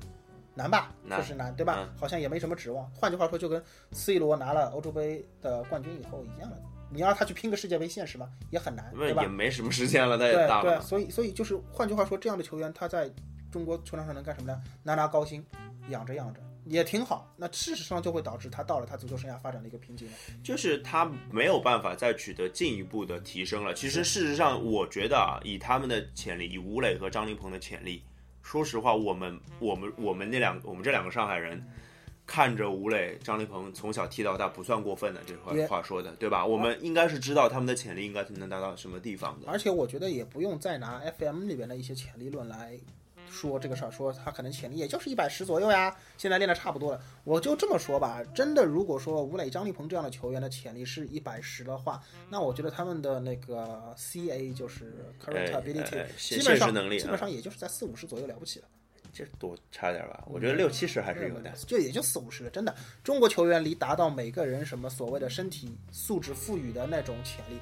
难吧？确实难，对吧？嗯好像也没什么指望。换句话说，就跟 C 罗拿了欧洲杯的冠军以后一样了。你要让他去拼个世界杯现实吗？也很难，对吧也？没什么时间了，他也对对，大了。所以所以就是换句话说，这样的球员他在中国球场上能干什么呢？拿拿高薪，养着养着也挺好。那事实上就会导致他到了他足球生涯发展的一个瓶颈了。就是他没有办法再取得进一步的提升了。其实事实上，我觉得啊，以他们的潜力，以吴磊和张琳芃的潜力，说实话，我们我们我们那两我们这两个上海人。看着吴磊、张琳芃从小踢到大，不算过分的，这话话说的，对吧？我们应该是知道他们的潜力应该能达到什么地方的。而且我觉得也不用再拿 FM 里边的一些潜力论来说这个事儿，说他可能潜力也就是一百十左右呀，现在练的差不多了。我就这么说吧，真的，如果说吴磊、张立鹏这样的球员的潜力是一百十的话，那我觉得他们的那个 CA 就是 current 哎 ability，、基本上能力基本啊上也就是在四五十左右了不起了。这多差点吧？我觉得六七十还是有的。就也就四五十了，真的。中国球员离达到每个人什么所谓的身体素质赋予的那种潜力，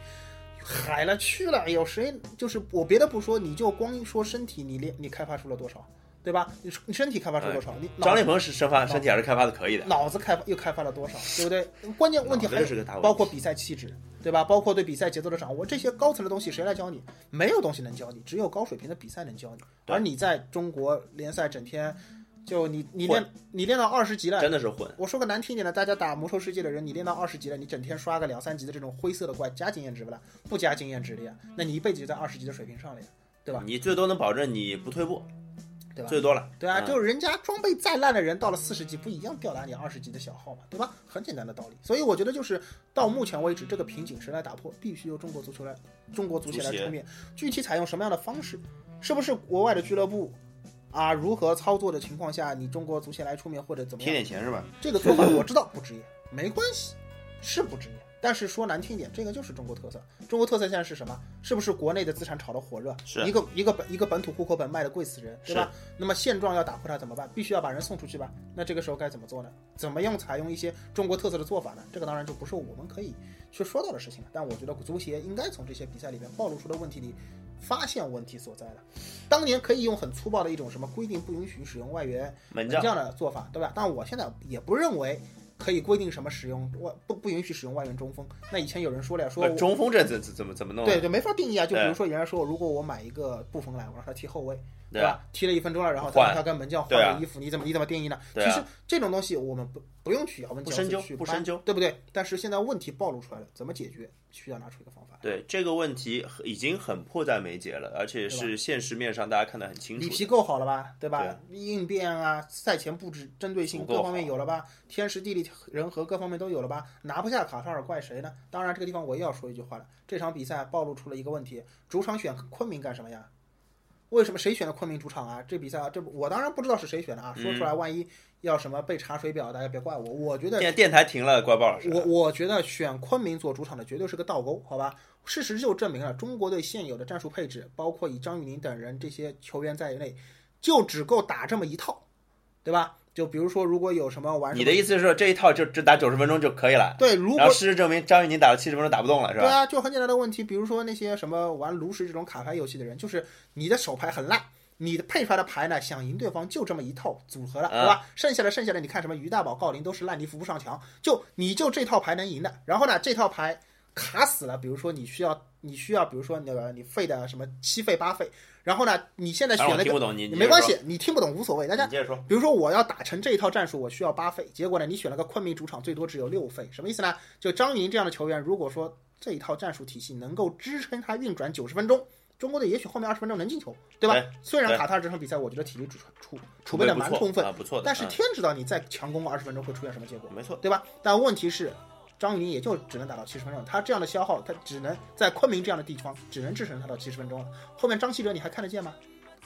海了去了。有谁就是我别的不说，你就光说身体，你练你开发出了多少，对吧？你你身体开发出了多少？你脑张立鹏是身发身体还是开发的可以的，脑子开发又开发了多少，对不对？关键问题还是个大问题包括比赛气质，对吧？包括对比赛节奏的掌握，这些高层的东西谁来教你？没有东西能教你，只有高水平的比赛能教你。而你在中国联赛整天就你你练你练到二十级了，真的是混。我说个难听点的，大家打魔兽世界的人，你练到二十级了，你整天刷个两三级的这种灰色的怪，加经验值不啦？不加经验值的呀，那你一辈子就在二十级的水平上了呀，对吧？你最多能保证你不退步，对吧？最多了。对啊，嗯就是人家装备再烂的人，到了四十级不一样吊打你二十级的小号嘛，对吧？很简单的道理。所以我觉得就是到目前为止，这个瓶颈谁来打破，必须由中国足球来，中国足协来出面。具体采用什么样的方式，是不是国外的俱乐部啊如何操作的情况下，你中国足协来出面或者怎么样贴？点钱是吧？这个做法我知道不职业，没关系，是不职业。但是说难听一点，这个就是中国特色。中国特色现在是什么？是不是国内的资产炒得火热？是一个一个本一个本土户口本卖的贵死人，对吧？那么现状要打破它怎么办？必须要把人送出去吧？那这个时候该怎么做呢？怎么样采用一些中国特色的做法呢？这个当然就不是我们可以去说到的事情了。但我觉得足协应该从这些比赛里面暴露出的问题里发现问题所在的。当年可以用很粗暴的一种什么规定不允许使用外援门将的做法，对吧？但我现在也不认为可以规定什么使用外不不允许使用外援中锋。那以前有人说了呀，说中锋这怎怎怎么怎么弄啊？对对，没法定义啊。就比如说，人家说，如果我买一个布冯来，我让他踢后卫，对吧？踢了一分钟了，然后他他跟门将换对啊个衣服，你怎么你怎么定义呢？其实这种东西我们不不用去咬文嚼不深究字去不深究对不对？但是现在问题暴露出来了，怎么解决？需要拿出一个方法。对这个问题已经很迫在眉睫了，而且是现实面上大家看得很清楚的。里皮够好了吧？对吧？应变啊，赛前布置针对性各方面有了吧？天时地利人和各方面都有了吧？拿不下卡塔尔怪谁呢？当然，这个地方我也要说一句话了。这场比赛暴露出了一个问题：主场选昆明干什么呀？为什么谁选的昆明主场啊？这比赛啊，这我当然不知道是谁选的啊。说出来，万一要什么被查水表，大家别怪我。我觉得电电台停了，怪鲍老师。我我觉得选昆明做主场的绝对是个倒钩，好吧？事实就证明了中国队现有的战术配置，包括以张玉宁等人这些球员在内，就只够打这么一套，对吧？就比如说，如果有什么玩你的意思是说这一套就只打九十分钟就可以了？对，如果事实证明张玉宁打了七十分钟打不动了，是吧？对啊，就很简单的问题，比如说那些什么玩炉石这种卡牌游戏的人，就是你的手牌很烂。你的配出来的牌呢，想赢对方就这么一套组合了，对吧？剩下的剩下的，你看什么于大宝、郜林都是烂泥扶不上墙，就你就这套牌能赢的。然后呢，这套牌卡死了，比如说你需要你需要，比如说那个你费的什么七费八费，然后呢，你现在选了听不懂，你你没关系，你听不懂无所谓，大家说，你接着说。比如说我要打成这一套战术，我需要八费，结果呢，你选了个昆明主场，最多只有六费，什么意思呢？就张云这样的球员，如果说这一套战术体系能够支撑他运转九十分钟，中国队也许后面二十分钟能进球，对吧？对虽然卡塔尔这场比赛，我觉得体力储储储备的蛮充分，啊，不错的。但是嗯天知道你再强攻二十分钟会出现什么结果，没错，对吧？但问题是，张云也就只能打到七十分钟，他这样的消耗，他只能在昆明这样的地方，只能支撑他到七十分钟了。后面张稀哲你还看得见吗？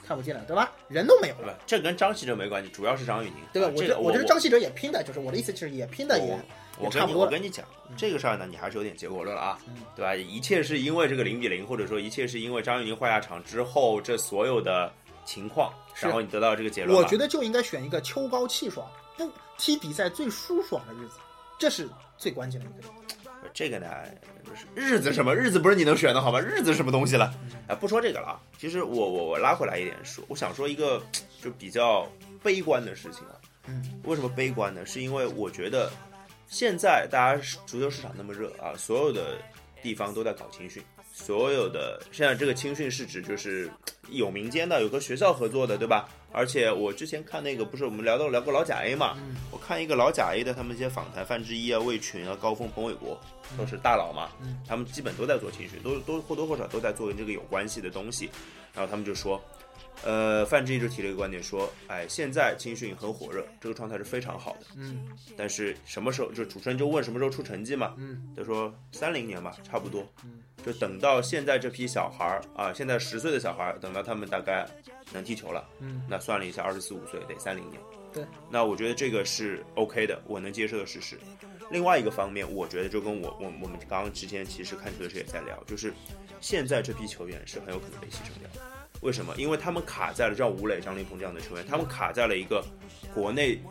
看不见了，对吧？人都没有了。这跟张稀哲没关系，主要是张玉宁，对吧？我觉得我觉得张稀哲也拼的，就是我的意思，就是也拼的也我跟你也差不多。我跟你讲，这个事儿呢，你还是有点结果论了啊，嗯对吧？一切是因为这个零比零，或者说一切是因为张玉宁换下场之后这所有的情况，然后你得到这个结论。我觉得就应该选一个秋高气爽，不踢比赛最舒爽的日子，这是最关键的一个。这个呢，就是日子什么日子不是你能选的好吧？日子什么东西了？哎，不说这个了啊。其实我我我拉回来一点说，我想说一个就比较悲观的事情啊。嗯，为什么悲观呢？是因为我觉得现在大家足球市场那么热啊，所有的地方都在搞青训，所有的现在这个青训是指就是有民间的，有和学校合作的，对吧？而且我之前看那个不是我们聊到聊过老甲 A 嘛，嗯我看一个老甲 A 的他们一些访谈，范志毅啊、魏群啊、高峰、彭伟国都是大佬嘛，嗯他们基本都在做青训，都都或多或少都在做跟这个有关系的东西。然后他们就说，呃，范志毅就提了一个观点说，哎，现在青训很火热，这个状态是非常好的。嗯但是什么时候就主持人就问什么时候出成绩嘛？嗯他说三零年吧，差不多。嗯就等到现在这批小孩儿啊，现在十岁的小孩儿，等到他们大概能踢球了，嗯，那算了一下，二十四五岁得三零年。对，那我觉得这个是 OK 的，我能接受的事实。另外一个方面，我觉得就跟我我我们刚刚之前其实看球的时候也在聊，就是现在这批球员是很有可能被牺牲掉。为什么？因为他们卡在了，像吴磊、张琳芃这样的球员，他们卡在了一个国内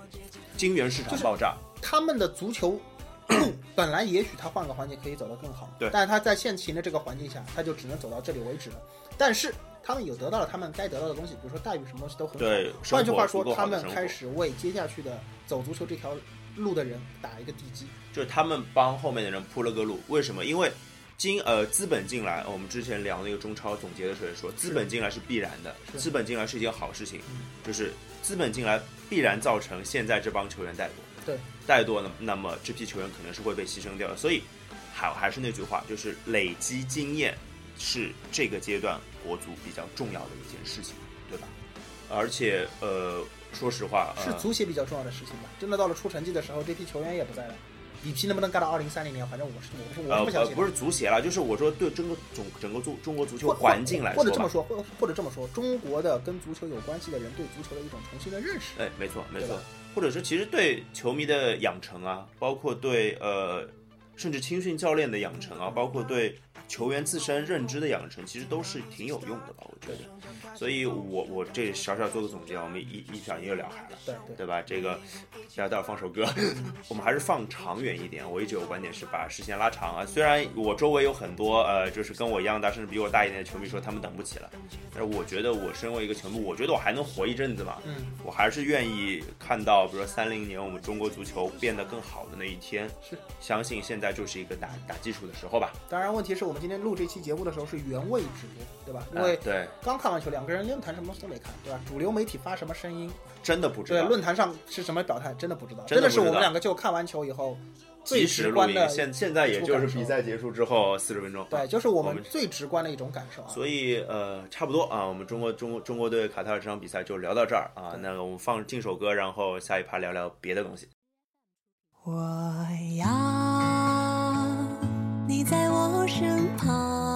金元市场爆炸。他们的足球路 [clears throat] 本来也许他换个环境可以走得更好，对但是他在现行的这个环境下，他就只能走到这里为止了。但是他们有得到了他们该得到的东西，比如说待遇什么东西都很好。对，换句话说，他们开始为接下去的走足球这条路的人打一个地基。就是他们帮后面的人铺了个路。为什么？因为金呃资本进来，我们之前聊那个中超总结的时候也说，资本进来是必然的，资本进来是一件好事情嗯，就是资本进来必然造成现在这帮球员怠惰，对，怠惰呢，那么这批球员可能是会被牺牲掉的。所以还还是那句话，就是累积经验是这个阶段国足比较重要的一件事情，对吧？而且呃，说实话，呃、是足协比较重要的事情吧。真的到了出成绩的时候，这批球员也不在了，里皮能不能干到二零三零年？反正我是我是我不相信的。不是足协了，就是我说对整个总整个足中国足球环境来说吧，或者这么说，或或者这么说，中国的跟足球有关系的人对足球的一种重新的认识。哎，没错没错，或者是其实对球迷的养成啊，包括对呃甚至青训教练的养成啊，包括对球员自身认知的养成，其实都是挺有用的吧，我觉得。所以我我这小小做个总结，我们一一不小心又聊嗨了。对对，对吧？这个待会儿放首歌，[laughs] 我们还是放长远一点。我一直有观点是把视线拉长啊。虽然我周围有很多呃，就是跟我一样大，甚至比我大一点的球迷说他们等不起了，但是我觉得我身为一个球迷，我觉得我还能活一阵子嘛。嗯，我还是愿意看到，比如说三零年我们中国足球变得更好的那一天。是，相信现在就是一个打打基础的时候吧。当然问题是我们今天录这期节目的时候是原位直播，对吧？因为啊对，刚看完球，两个人论坛什么都没看，对吧？主流媒体发什么声音，真的不知道对，论坛上是什么表态，真的不知道。真的是我们两个就看完球以后最直观的，现现在也就是比赛结束之后四十分钟。对，就是我我们们最直观的一种感受啊。所以呃，差不多啊，我们中国中国中国队卡塔尔这场比赛就聊到这儿啊。对那我们放进首歌，然后下一趴聊聊别的东西。我要你在我身旁，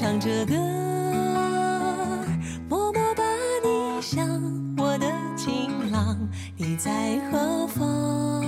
唱着歌默默把你想我的情郎你在何方？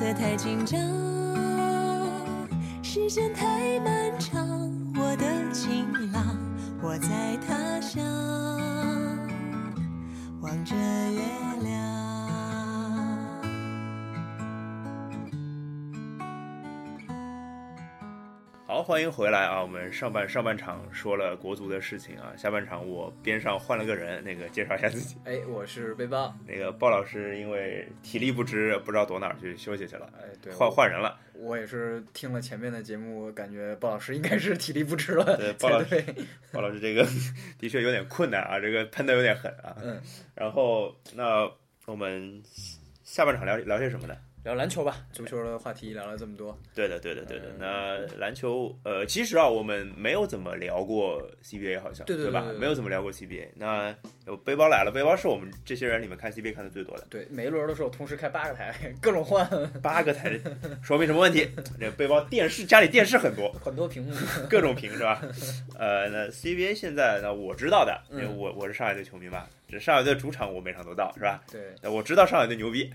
色太紧张，时间太漫长，欢迎回来啊！我们上半上半场说了国足的事情啊，下半场我边上换了个人，那个介绍一下自己。[laughs] 哎，我是背包。那个鲍老师因为体力不支，不知道躲哪儿去休息去了，哎，对，换换人了。我也是听了前面的节目，感觉鲍老师应该是体力不支了对，鲍老师。[laughs] 鲍老师这个 [laughs] 的确有点困难啊，这个喷的有点狠啊。嗯，然后那我们下半场聊聊些什么呢？聊篮球吧，足球的话题聊了这么多，对的，对的，对的。嗯那篮球，呃，其实啊，我们没有怎么聊过 CBA，好像吧对对对对？对没有怎么聊过 CBA。那有背包来了，背包是我们这些人里面看 CBA 看的最多的，对，每一轮的时候同时开八个台，各种换，八个台，说明什么问题？[laughs] 这背包电视家里电视很多，很多屏幕。[laughs] 各种屏是吧？呃，那 CBA 现在呢，我知道的，因为嗯我我是上海队球迷嘛，这上海队主场我每场都到是吧？对，那我知道上海队牛逼，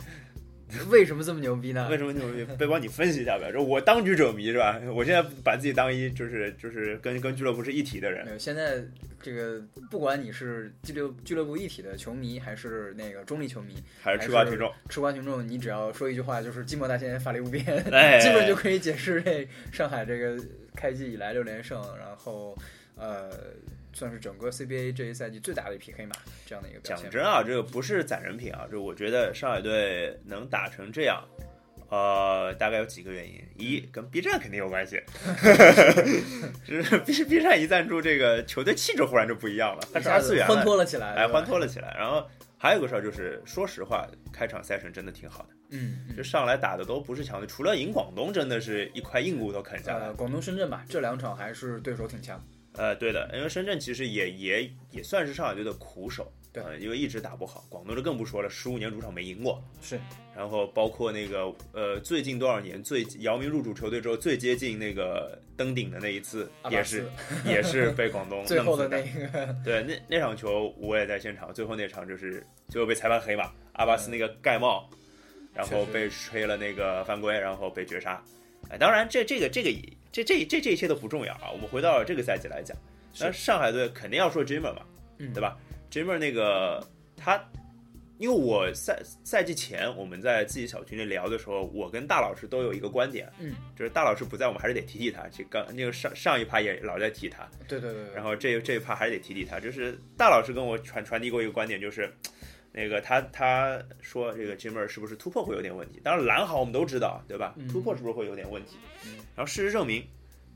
[laughs] 为什么这么牛逼呢？为什么牛逼？被帮你分析一下呗。[laughs] 就我当局者迷是吧？我现在把自己当一就是就是跟跟俱乐部是一体的人没，有，现在这个不管你是俱乐俱乐部一体的球迷，还是那个中立球迷，还是吃瓜群众？吃瓜群众，你只要说一句话，就是寂寞大仙法力无边，哎，基本就可以解释这上海这个开季以来六连胜，然后呃，算是整个 CBA 这一赛季最大的一匹黑马这样的一个表现。讲真啊，这个不是攒人品啊，就我觉得上海队能打成这样。呃，大概有几个原因，一跟 B 站肯定有关系，就 [laughs] 是 B B 站一赞助，这个球队气质忽然就不一样了，它是二次元了，脱了起来，哎，欢脱了起来。然后还有个事儿就是，说实话，开场赛程真的挺好的，嗯，嗯就上来打的都不是强队，除了赢广东，真的是一块硬骨头啃下来呃，。广东、深圳吧，这两场还是对手挺强。呃，对的，因为深圳其实也也也算是上海队的苦手，对呃因为一直打不好。广东就更不说了，十五年主场没赢过。是，然后包括那个呃，最近多少年最姚明入主球队之后最接近那个登顶的那一次，也是 [laughs] 也是被广东最后的那死个，对那那场球我也在现场，最后那场就是最后被裁判黑嘛，阿巴斯那个盖帽，然后被吹了那个犯规，然后被绝杀。哎，当然这这个这个这这这这这一切都不重要啊，我们回到这个赛季来讲，那上海队肯定要说 Jimmer 嘛，嗯对吧？Jimmer 那个他，因为我赛赛季前我们在自己小群里聊的时候，我跟大老师都有一个观点，嗯，就是大老师不在，我们还是得提提他。这刚那个上上一趴也老在提他，对对对对，然后这这一趴还是得提提他。就是大老师跟我传传递过一个观点，就是那个他他说这个 Jimmer 是不是突破会有点问题？当然蓝好我们都知道，对吧？嗯突破是不是会有点问题？嗯然后事实证明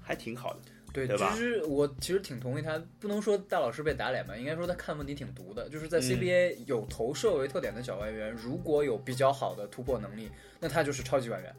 还挺好的。对，对吧其实我其实挺同意他，不能说大老师被打脸吧，应该说他看问题挺毒的。就是在嗯 CBA 有投射为特点的小外援，如果有比较好的突破能力，那他就是超级外援。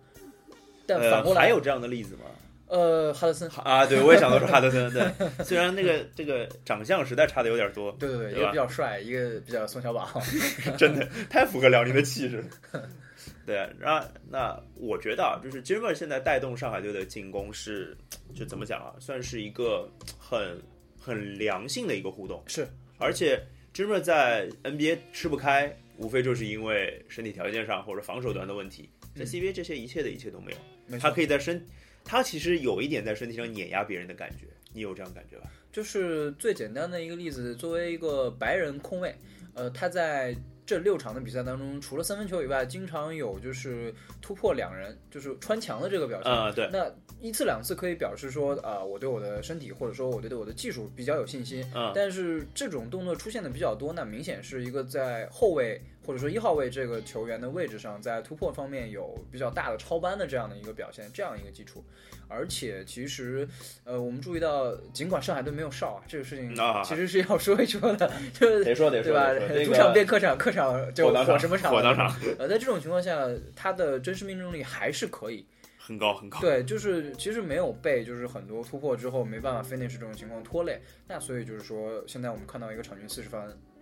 但反呃，过来，还有这样的例子吗？呃，哈德森，啊，对，我也想到是哈德森，对，虽然那个这个长相实在差的有点多，对对对，对一个比较帅，一个比较宋小宝。[laughs] 真的太符合辽宁的气质。[laughs] 对，那那我觉得啊，就是 Jimmer 现在带动上海队的进攻是，就怎么讲啊，算是一个很很良性的一个互动。是，而且 Jimmer 在 NBA 吃不开，无非就是因为身体条件上或者防守端的问题。在嗯 CBA 这些一切的一切都没有，没他可以在身，他其实有一点在身体上碾压别人的感觉，你有这样感觉吧？就是最简单的一个例子，作为一个白人控卫，呃，他在这六场的比赛当中，除了三分球以外，经常有就是突破两人，就是穿墙的这个表现。啊、对，那一次两次可以表示说，啊、我对我的身体或者说我对我的技术比较有信心。嗯但是这种动作出现的比较多，那明显是一个在后卫或者说一号位这个球员的位置上，在突破方面有比较大的超班的这样的一个表现，这样一个基础。而且其实，呃，我们注意到，尽管上海队没有哨啊，这个事情啊其实是要说一说的，[laughs] 就是得说得说对吧主场变客场，客场就火当场火什么场？火当场。呃，在这种情况下，他的真实命中率还是可以。很高很高。对，就是其实没有被就是很多突破之后没办法 finish 这种情况拖累。那所以就是说，现在我们看到一个场均四十分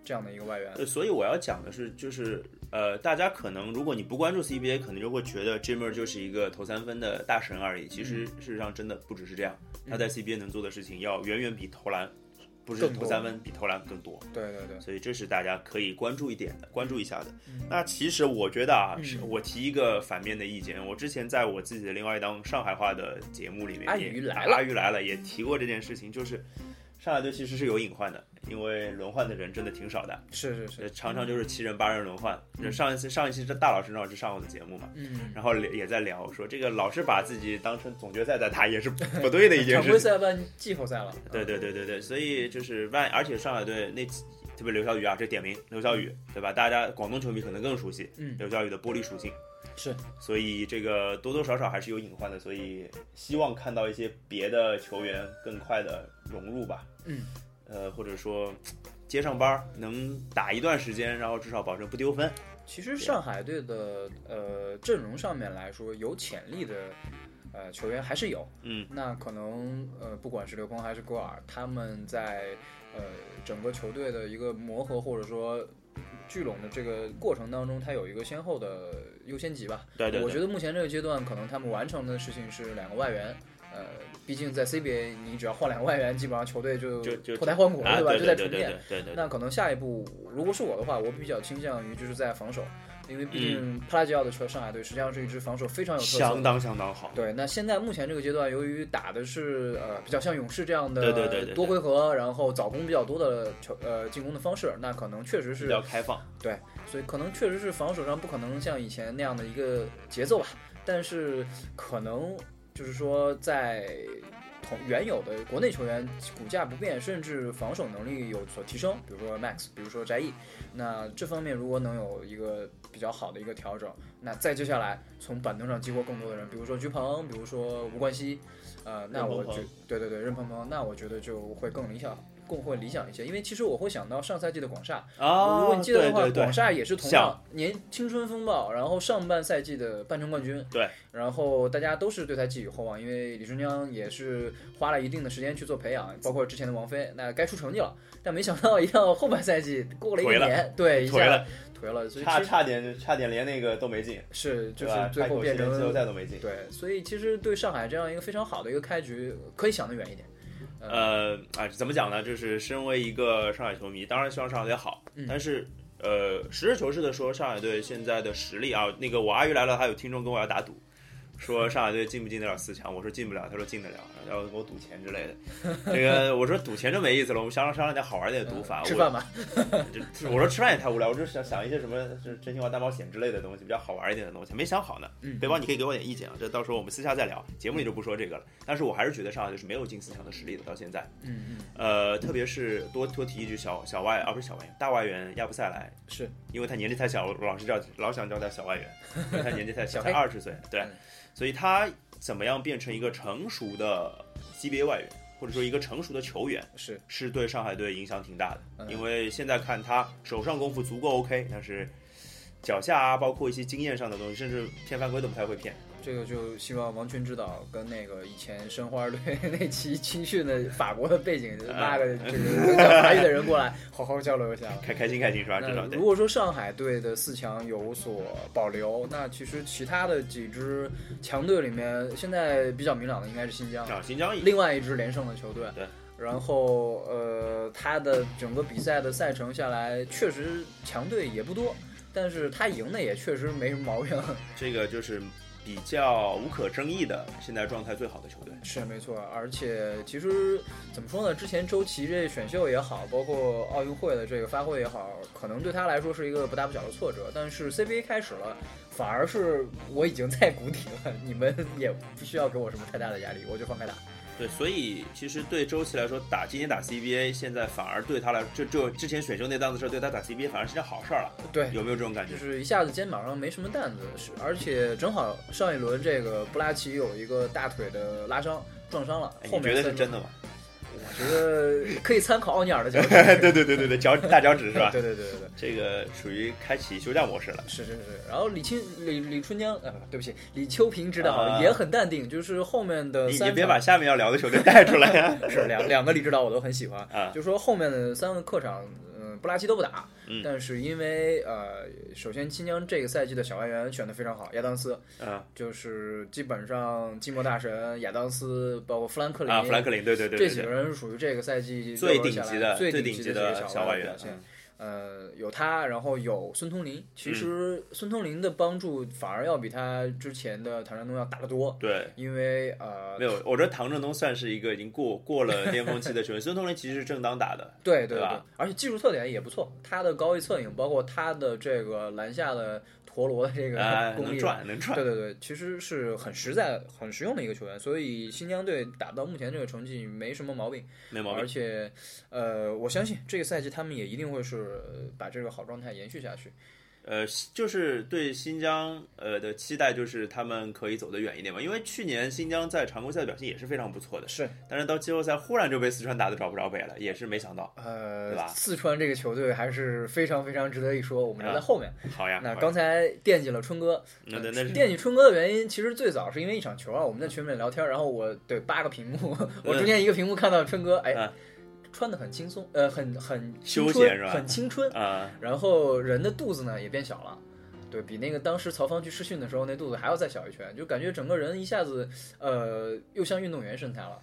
这样的一个外援，呃，所以我要讲的是，就是呃，大家可能如果你不关注 CBA，可能就会觉得 Jimmer 就是一个投三分的大神而已。其实嗯。事实上真的不只是这样，他在 CBA 能做的事情要远远比投篮，不是投三分，比投篮更多。对对对，所以这是大家可以关注一点的，关注一下的。嗯。那其实我觉得啊，嗯。是我提一个反面的意见，我之前在我自己的另外一档上海话的节目里面也，阿鱼来了。阿鱼来了也提过这件事情，就是上海队其实是有隐患的，因为轮换的人真的挺少的，是是是，呃常常就是七人八人轮换。嗯上一次上一期是大老师正好是上我的节目嘛。嗯，然后也在聊说，这个老是把自己当成总决赛在打，也是不对的一件 [laughs] 常事情。规赛办季后赛了，对对对对对，所以就是万，而且上海队那特别刘晓宇啊，这点名刘晓宇，对吧？大家广东球迷可能更熟悉嗯，刘晓宇的玻璃属性，是所以这个多多少少还是有隐患的，所以希望看到一些别的球员更快的融入吧，嗯，呃，或者说接上班儿能打一段时间，然后至少保证不丢分。其实上海队的呃阵容上面来说，有潜力的呃球员还是有。嗯，那可能呃不管是刘鹏还是戈尔，他们在呃整个球队的一个磨合或者说聚拢的这个过程当中，它有一个先后的优先级吧。对对对，我觉得目前这个阶段，可能他们完成的事情是两个外援。呃，毕竟在 CBA，你只要换两个外援，基本上球队就脱胎换骨了，对，吧？就在重建。那可能下一步，如果是我的话，我比较倾向于就是在防守，因为毕嗯竟帕拉吉奥的车上海队实际上是一支防守非常有特色的。相当相当好。对，那现在目前这个阶段，由于打的是呃比较像勇士这样的对对对多回合，然后早攻比较多的球呃进攻的方式，那可能确实是比较开放，对所以可能确实是防守上不可能像以前那样的一个节奏吧，但是可能就是说在同原有的国内球员骨架不变，甚至防守能力有所提升，比如说 Max，比如说翟毅，那这方面如果能有一个比较好的一个调整，那再接下来从板凳上激活更多的人，比如说鞠鹏，比如说吴冠希，呃，那我觉对对对任鹏鹏，那我觉得就会更理想。更会理想一些，因为其实我会想到上赛季的广厦，啊，如果你记得的话，对对对广厦也是同样年青春风暴，然后上半赛季的半程冠军。对，然后大家都是对他寄予厚望，因为李春江也是花了一定的时间去做培养，包括之前的王菲，那该出成绩了。但没想到一到后半赛季，过了一年，对，一下颓了，颓了，所以差差点差点连那个都没进，是就是？最后变成季后赛都没进。对，所以其实对上海这样一个非常好的一个开局，可以想得远一点。呃，呃啊，怎么讲呢？就是身为一个上海球迷，当然希望上海队好，嗯但是呃，实事求是的说，上海队现在的实力啊，那个我阿姨来了，还有听众跟我要打赌，说上海队进不进得了四强，我说进不了，他说进得了，然后给我赌钱之类的。这个我说赌钱就没意思了，我们商量商量点好玩点的赌法。吃饭吧，我我说吃饭也太无聊，我就想想一些什么是真心话大冒险之类的东西，比较好玩一点的东西，没想好呢。嗯，背包你可以给我点意见啊，这到时候我们私下再聊，节目里就不说这个了。但是我还是觉得上海队是没有进四强的实力的，到现在。嗯嗯，呃，特别是多多提一句小小外啊，不是小外援，大外援亚布塞来，是因为他年纪太小，我老是叫老想叫他小外援，因为他年纪太小，[laughs] 才二十岁，对嗯，所以他怎么样变成一个成熟的 CBA 外援，或者说一个成熟的球员，是，是对上海队影响挺大的。嗯因为现在看他手上功夫足够 OK，但是脚下啊，包括一些经验上的东西，甚至骗犯规都不太会骗。这个就希望王群指导跟那个以前申花队 [laughs] 那期青训的法国的背景拉个这个能讲法语的人过来，好好交流一下。开开心开心是吧？至那少对如。果说上海队的四强有所保留，那其实其他的几支强队里面，现在比较明朗的应该是新疆，啊，新疆也另外一支连胜的球队。对。然后呃，他的整个比赛的赛程下来，确实强队也不多，但是他赢的也确实没什么毛病。[laughs] 这个就是比较无可争议的，现在状态最好的球队。是没错，而且其实怎么说呢？之前周琦这选秀也好，包括奥运会的这个发挥也好，可能对他来说是一个不大不小的挫折。但是 CBA 开始了，反而是我已经在谷底了，你们也不需要给我什么太大的压力，我就放开打。对，所以其实对周琦来说，打今年打 CBA，现在反而对他来，就就之前选秀那档子事儿，对他打 CBA 反而是件好事儿了。对，有没有这种感觉就？是一下子肩膀上没什么担子，是而且正好上一轮这个布拉奇有一个大腿的拉伤撞伤了，后面哎你觉得是真的吗？我觉得可以参考奥尼尔的脚 [laughs] 趾。对对对对对，脚大脚趾是吧？[laughs] 对对对对对。这个属于开启休假模式了。是是是，然后李青李李春江，呃，对不起，李秋平指导啊也很淡定，就是后面的你三场你别把下面要聊的球队带出来 [laughs] 呀、是两两个李指导我都很喜欢，啊就说后面的三个客场，嗯、布拉奇都不打，嗯。但是因为呃，首先新疆这个赛季的小外援选的非常好，亚当斯啊。就是基本上寂寞大神亚当斯，包括富兰克林啊，弗兰克林，对对对这对。对，几个人是属于这个赛季最顶级的最顶顶级的小外援表现。嗯呃，有他，然后有孙通林。嗯其实孙通林的帮助反而要比他之前的唐振东要大得多，对。因为呃没，有，我觉得唐振东算是一个已经过过了巅峰期的球员，孙通林其实是正当打的，[laughs] 对对对吧？而且技术特点也不错，他的高位策应，包括他的这个篮下的陀螺的这个啊，[laughs] 功力，能转能转对，对对，其实是很实在、很实用的一个球员，所以新疆队打到目前这个成绩没什么毛病，而没毛病。且，呃，我相信这个赛季他们也一定会是呃把这个好状态延续下去。呃，就是对新疆呃的期待就是他们可以走得远一点嘛，因为去年新疆在常规赛的表现也是非常不错的，是，但是到季后赛忽然就被四川打得找不着北了，也是没想到。呃对吧，四川这个球队还是非常非常值得一说，我们留在啊后面。好呀，那刚才惦记了春哥，那那那惦记春哥的原因，其实最早是因为一场球啊，我们在群里面聊天，然后我对八个屏幕，[laughs] 我中间一个屏幕看到春哥，哎嗯，穿的很轻松，呃，很很青休闲是吧很青春，啊，[laughs] 然后人的肚子呢也变小了。对比那个当时曹芳去试训的时候，那肚子还要再小一圈，就感觉整个人一下子，呃，又像运动员身材了。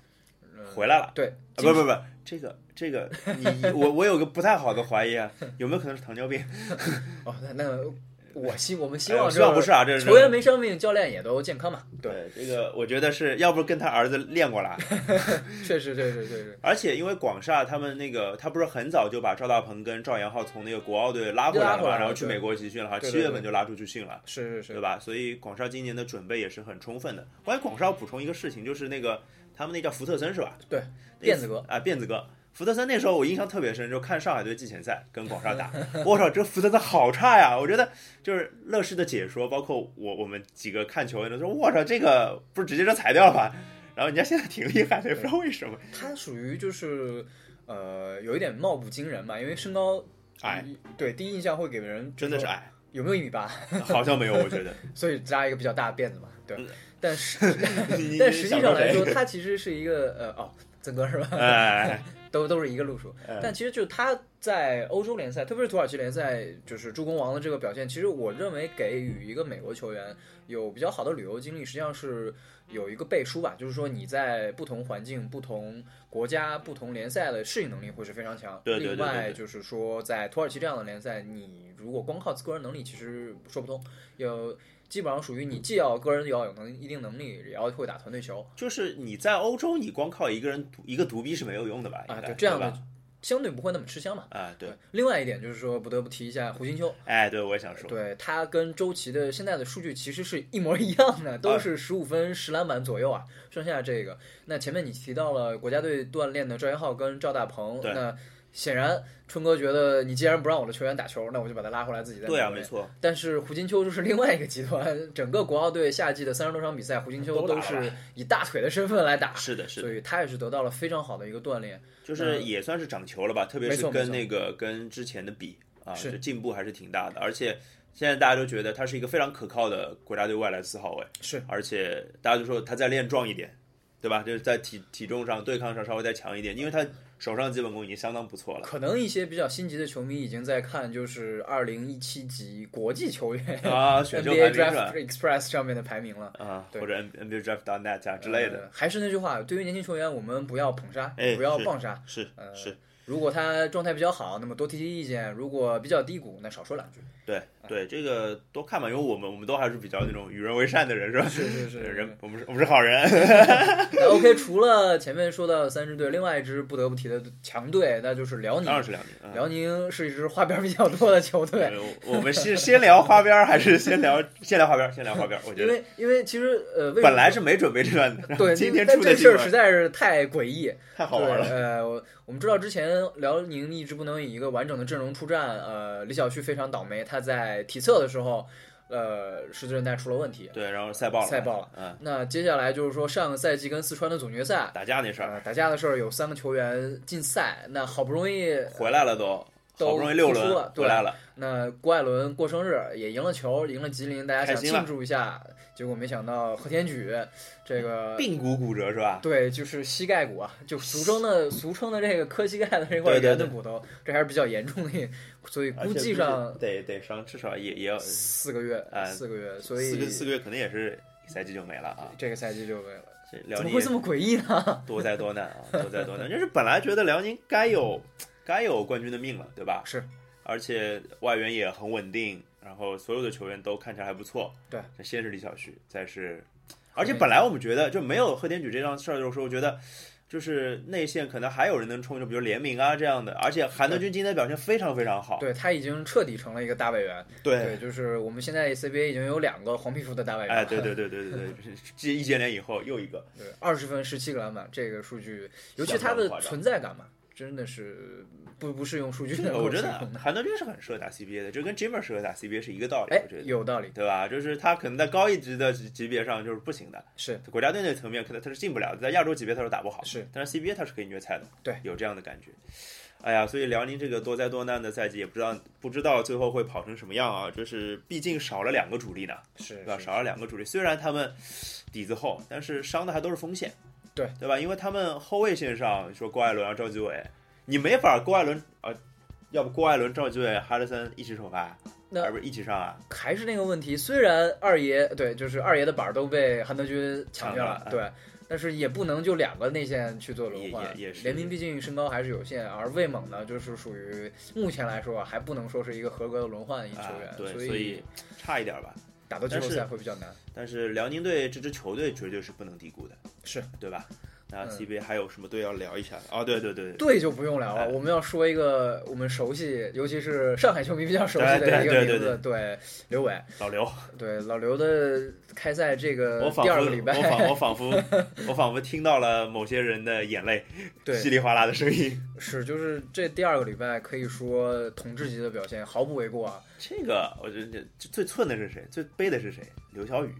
呃回来了。对，啊、不不不，这个这个，你我我有个不太好的怀疑啊，有没有可能是糖尿病？[laughs] 哦，那那我希我们希望希望不是啊，这是球员没生病，教练也都健康嘛。对，这个，我觉得是要不跟他儿子练过了，[laughs] 确实，确实，确实。而且因为广厦他们那个，他不是很早就把赵大鹏跟赵岩浩从那个国奥队拉回来了嘛，然后去美国集训了，好像对对对七月份就拉出去训了，是是是对，吧？所以广厦今年的准备也是很充分的。关于广厦，要补充一个事情，就是那个他们那叫福特森是吧？对，那个辫子哥啊，辫子哥。福特森那时候我印象特别深，就看上海队季前赛跟广厦打，我操，这福特森好差呀！我觉得就是乐视的解说，包括我我们几个看球员都说，我操，这个不是直接就裁掉了吧？然后人家现在挺厉害的，也不知道为什么。他属于就是呃有一点貌不惊人嘛，因为身高矮，对，第一印象会给人真的是矮，有没有一米八，[laughs] 好像没有，我觉得。所以扎一个比较大的辫子嘛，对嗯。但是 [laughs] 但实际上来说，他其实是一个呃哦，曾哥是吧？谁哎，都都是一个路数。哎但其实就是他在欧洲联赛，特别是土耳其联赛，就是助攻王的这个表现，其实我认为给予一个美国球员有比较好的旅游经历，实际上是有一个背书吧，就是说你在不同环境、不同国家、不同联赛的适应能力会是非常强。对对对对另外就是说，在土耳其这样的联赛，你如果光靠个人能力，其实说不通。有基本上属于你既要个人要有能一定能力，也要会打团队球就是你在欧洲，你光靠一个人独一个独臂是没有用的吧？啊，对这样的相对不会那么吃香嘛。啊，对，另外一点就是说，不得不提一下胡金秋，哎，对，我也想说，对他跟周琦的现在的数据其实是一模一样的，都是十五分、十篮板左右啊。剩下这个，那前面你提到了国家队锻炼的赵元浩跟赵大鹏，对那显然春哥觉得你既然不让我的球员打球，那我就把他拉回来自己再对啊，没错，但是胡金秋就是另外一个极端，整个国奥队夏季的三十多场比赛，胡金秋都是以大腿的身份来打，是的，是的所。以他也是得到了非常好的一个锻炼。就是也算是长球了吧，特别是跟那个跟之前的比啊，是进步还是挺大的。而且现在大家都觉得他是一个非常可靠的国家队外来四号位，是而且大家都说他再练壮一点，对吧？就是在体体重上、对抗上稍微再强一点，因为他手上基本功已经相当不错了。可能一些比较心急的球迷已经在看，就是二零一七级国际球员啊，选秀 NBA 排名 Draft？Express 上面的排名了啊，对或者 NBA Draft net 啊之类的，呃还是那句话，对于年轻球员，我们不要捧杀，哎不要棒杀。是呃是，如果他状态比较好，那么多提提意见；如果比较低谷，那少说两句。对对，这个多看吧，因为我们我们都还是比较那种与人为善的人，是吧？是是是 [laughs] 人，我们是我们是好人。[laughs] 那 OK，除了前面说到的三支队，另外一支不得不提的强队，那就是辽宁当。然是辽宁。嗯辽宁是一支花边比较多的球队，呃我们是先聊花边还是先聊先聊花边？先聊花边。[laughs] 我觉得因为因为其实呃，为本来是没准备这段的，对，今天但这事儿出的新闻实在是太诡异，太好玩了。对呃，我我们知道之前辽宁一直不能以一个完整的阵容出战，呃，李晓旭非常倒霉，他在体测的时候，呃，十字韧带出了问题。对，然后赛爆了，赛爆了。嗯，那接下来就是说上个赛季跟四川的总决赛，打架那事呃，儿打架的事儿有三个球员禁赛，那好不容易回来了都，都好不容易六轮回来了，那郭艾伦过生日也赢了球，赢了吉林，大家想庆祝一下，结果没想到何天举这个髌骨骨折是吧？对，就是膝盖骨啊，就俗称的 [laughs] 俗称的这个磕膝盖的这块圆的骨头，这还是比较严重的，所以估计上得得伤，至少也也要四个月，呃四个月，所以四个四个月，可能也是一赛季就没了啊。这个赛季就没了。辽宁怎么会这么诡异呢？[laughs] 多灾多难啊，[laughs] 多灾多难。就是本来觉得辽宁该有该有冠军的命了，对吧？是，而且外援也很稳定，然后所有的球员都看起来还不错。对，先是李晓旭，再是，而且本来我们觉得就没有贺天举这档事儿的时候，我觉得。就是内线可能还有人能冲，就比如联名啊这样的，而且韩德君今天表现非常非常好。对他已经彻底成了一个大外援。对，对，就是我们现在 CBA 已经有两个黄皮肤的大外援。哎，对对对对对对，继易建联以后又一个，对，二十分十七个篮板，这个数据，尤其他的存在感嘛，真的是不不是用数据能够我觉得。韩德君是很适合打 CBA 的，就跟 Jimmer 适合打 CBA 是一个道理。哎我觉，得，有道理，对吧？就是他可能在高一级的级级别上就是不行的，是国家队那层面可能他是进不了的，在亚洲级别他是打不好，是，但是 CBA 他是可以虐菜的，对，有这样的感觉。哎呀，所以辽宁这个多灾多难的赛季，也不知道不知道最后会跑成什么样啊！就是毕竟少了两个主力呢，是对吧？少了两个主力，虽然他们底子厚，但是伤的还都是锋线，对对吧？因为他们后卫线上，你说郭艾伦啊、赵继伟，你没法郭艾伦啊、要不郭艾伦、赵继伟、哈德森一起首发，那而不是一起上啊？还是那个问题，虽然二爷对，就是二爷的板儿都被韩德君抢掉了，了对，但是也不能就两个内线去做轮换。也也是联名毕竟身高还是有限，而魏猛呢，就是属于目前来说还不能说是一个合格的轮换一球员，啊对，所所以差一点吧。打到季后赛会比较难。但是辽宁队这支球队绝对是不能低估的，是对吧？那嗯 CBA 还有什么队要聊一下？哦，对对对对，队就不用聊了，哎我们要说一个我们熟悉，尤其是上海球迷比较熟悉的对对对一个名字，对刘伟，老刘，对老刘的开赛这个第二个礼拜，我仿我仿佛 [laughs] 我仿佛听到了某些人的眼泪对稀里哗啦的声音。是，就是这第二个礼拜可以说统治级的表现，毫不为过啊！这个我觉得最寸的是谁？最悲的是谁？刘晓宇。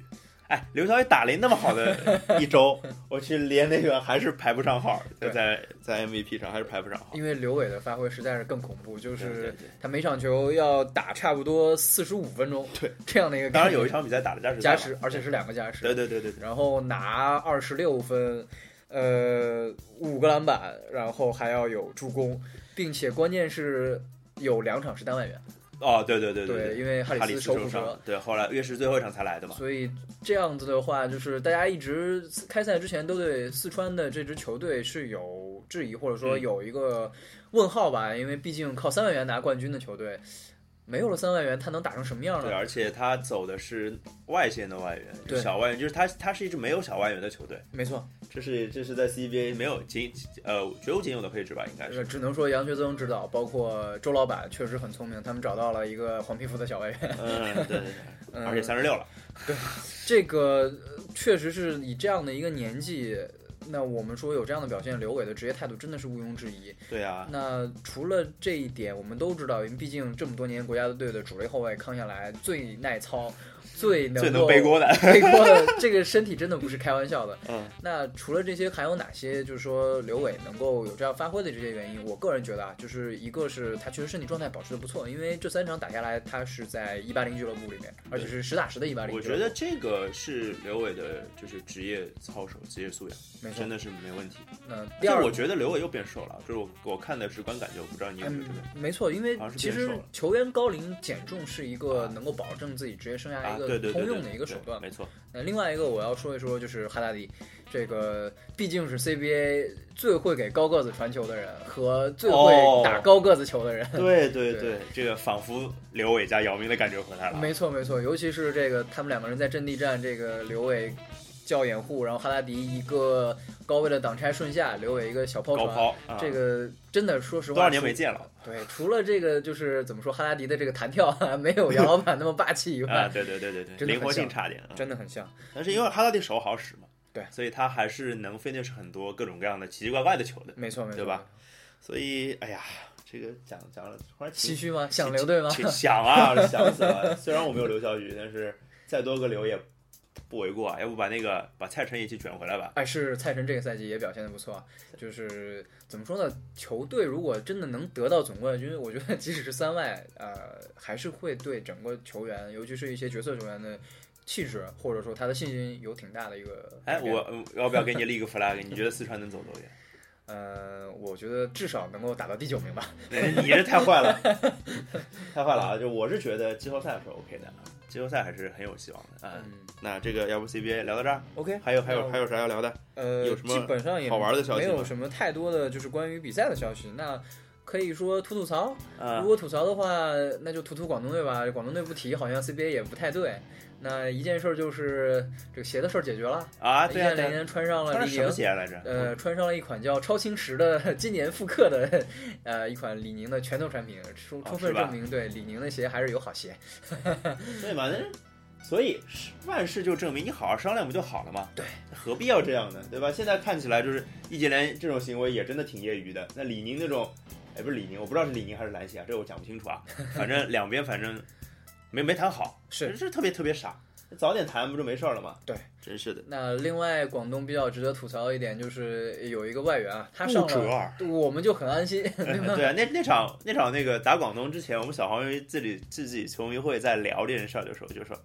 哎，刘晓宇打了一那么好的 [laughs] 一周，我去连那个还是排不上号，在对。在在 MVP 上还是排不上号。因为刘伟的发挥实在是更恐怖，就是他每场球要打差不多四十五分钟，对这样的一个当然有一场比赛打了加时加时，而且是两个加时，对对对对对，然后拿二十六分，呃，五个篮板，然后还要有助攻，并且关键是有两场是单外援，哦对对对对，因为哈哈里里斯手骨折受伤，，对，后来越是最后一场才来的嘛。所以这样子的话，就是大家一直开赛之前都对四川的这支球队是有质疑，或者说嗯有一个问号吧，因为毕竟靠三万元拿冠军的球队，没有了三外援，他能打成什么样呢对，呢？而且他走的是外线的外援，对小外援，就是他他是一支没有小外援的球队，没错，这是这是在 CBA 没有仅呃绝无仅有的配置吧，应该是。呃只能说杨学增指导，包括周老板确实很聪明，他们找到了一个黄皮肤的小外援，嗯，对对对，[laughs] 嗯而且三十六了，对这个呃确实是以这样的一个年纪。那我们说有这样的表现，刘伟的职业态度真的是毋庸置疑。对啊，那除了这一点，我们都知道，因为毕竟这么多年国家队的主力后卫康下来最耐操、最能最能背锅的，背锅的，这个身体真的不是开玩笑的。嗯，[laughs] 那除了这些，还有哪些就是说刘伟能够有这样发挥的这些原因？我个人觉得啊，就是一个是他确实身体状态保持的不错，因为这三场打下来，他是在一八零俱乐部里面，而且是实打实的一八零。我觉得这个是刘伟的，就是职业操守、职业素养，没错真。的是没问题。那第二我觉得刘伟又变瘦了，就是我我看的直观感觉，我不知道你有没有这个。嗯，没错，因为其实球员高龄减重是一个能够保证自己职业生涯啊，一对对对，对个通用的一个对手段。没错。那另外一个我要说一说，就是哈达迪，这个毕竟是 CBA 最会给高个子传球的人和最会哦打高个子球的人。对对 [laughs] 对对，这个仿佛刘伟加姚明的感觉回来了。没错没错，尤其是这个他们两个人在阵地战，这个刘伟叫掩护，然后哈拉迪一个高位的挡拆顺下，留给一个小抛传，高抛啊，这个真的说实话，多少年没见了对，除了这个就是怎么说，哈拉迪的这个弹跳啊 [laughs] 没有杨老板那么霸气以外，啊？对对对对对，灵活性差点啊。真的很像。但是因为哈拉迪手好使嘛，对所以他还是能 finish 很多各种各样的奇奇怪怪的球的。没错没错，对吧？所以，哎呀，这个讲讲了，突然挺唏嘘吗？想留队吗？想啊，想死了。虽然我没有留小雨，但是再多个留也不为过啊。要不把那个把蔡晨一起卷回来吧？哎，是蔡晨这个赛季也表现的不错啊。就是怎么说呢？球队如果真的能得到总冠军，我觉得即使是三外，呃，还是会对整个球员，尤其是一些角色球员的气质或者说他的信心有挺大的一个哎，我嗯要不要给你立个 flag？你觉得四川能走多远？[laughs] 呃，我觉得至少能够打到第九名吧。你这太坏了，[laughs] 太坏了啊！就我是觉得季后赛是 OK 的，季后赛还是很有希望的啊。嗯那这个要不 CBA 聊到这儿，，OK，还有还有还有啥要聊的？呃，有什么基本上也好玩的消息没有什么太多的就是关于比赛的消息。那可以说吐吐槽，啊如果吐槽的话，那就吐吐广东队吧。广东队不提，好像 CBA 也不太对。那一件事儿就是这个鞋的事儿解决了，啊，易对啊，对啊，建联穿上了李宁什么，鞋来着？呃，穿上了一款叫超轻石的今年复刻的呃一款李宁的拳头产品，充充分证明对李宁的鞋还是有好鞋。对 [laughs] 嘛？那所以万事就证明你好好商量不就好了嘛？对，何必要这样呢？对吧？现在看起来就是易建联这种行为也真的挺业余的。那李宁那种，哎，不是李宁，我不知道是李宁还是篮协啊，这个我讲不清楚啊。反正两边反正没没谈好，是是特别特别傻。早点谈不就没事儿了吗？对，真是的。那另外，广东比较值得吐槽一点就是有一个外援啊，他上了，我们就很安心，[laughs] 对啊，那那场那场那个打广东之前，我们小黄鱼自己自己球迷会在聊这件事儿的时候就说：“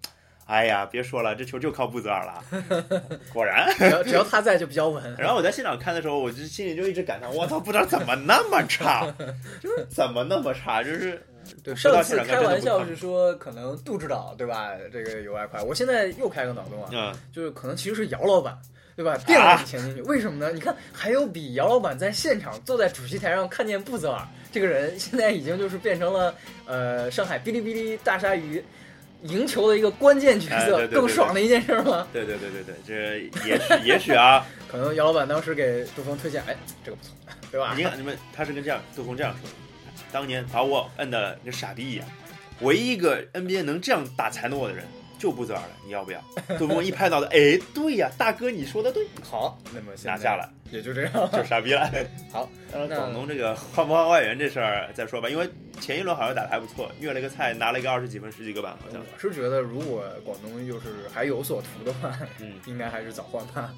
哎呀，别说了，这球就靠布泽尔了。[laughs] ”果然，只要只要他在就比较稳。[laughs] 然后我在现场看的时候，我就心里就一直感叹：我操，不知道怎么那么差，就是怎么那么差，就是对，上次开玩笑是说可能杜指导对吧？这个有外快，我现在又开个脑洞啊，嗯，就是可能其实是姚老板。对吧？垫了几钱进去，为什么呢？你看，还有比姚老板在现场坐在主席台上看见布泽尔这个人，现在已经就是变成了呃上海哔哩哔哩大鲨鱼赢球的一个关键角色，哎对对对 [laughs] 更爽的一件事吗？对对对对对，这也许也许啊，[laughs] 可能姚老板当时给杜峰推荐，哎，这个不错，对吧？你看你们他是跟这样杜峰这样说的，当年把我摁的跟傻逼一样，唯一一个 NBA 能这样打残了我的人就布泽尔了，你要不要？[laughs] 杜峰一拍脑袋，哎，对呀，大哥你说的对，好，那么拿下了，也就这样。[laughs] 就傻逼了。[laughs] 好，那广东这个换不换外援这事儿再说吧，因为前一轮好像打的还不错，虐了个菜，拿了一个二十几分、十几个板，好像。我是觉得，如果广东就是还有所图的话，嗯，应该还是早换吧。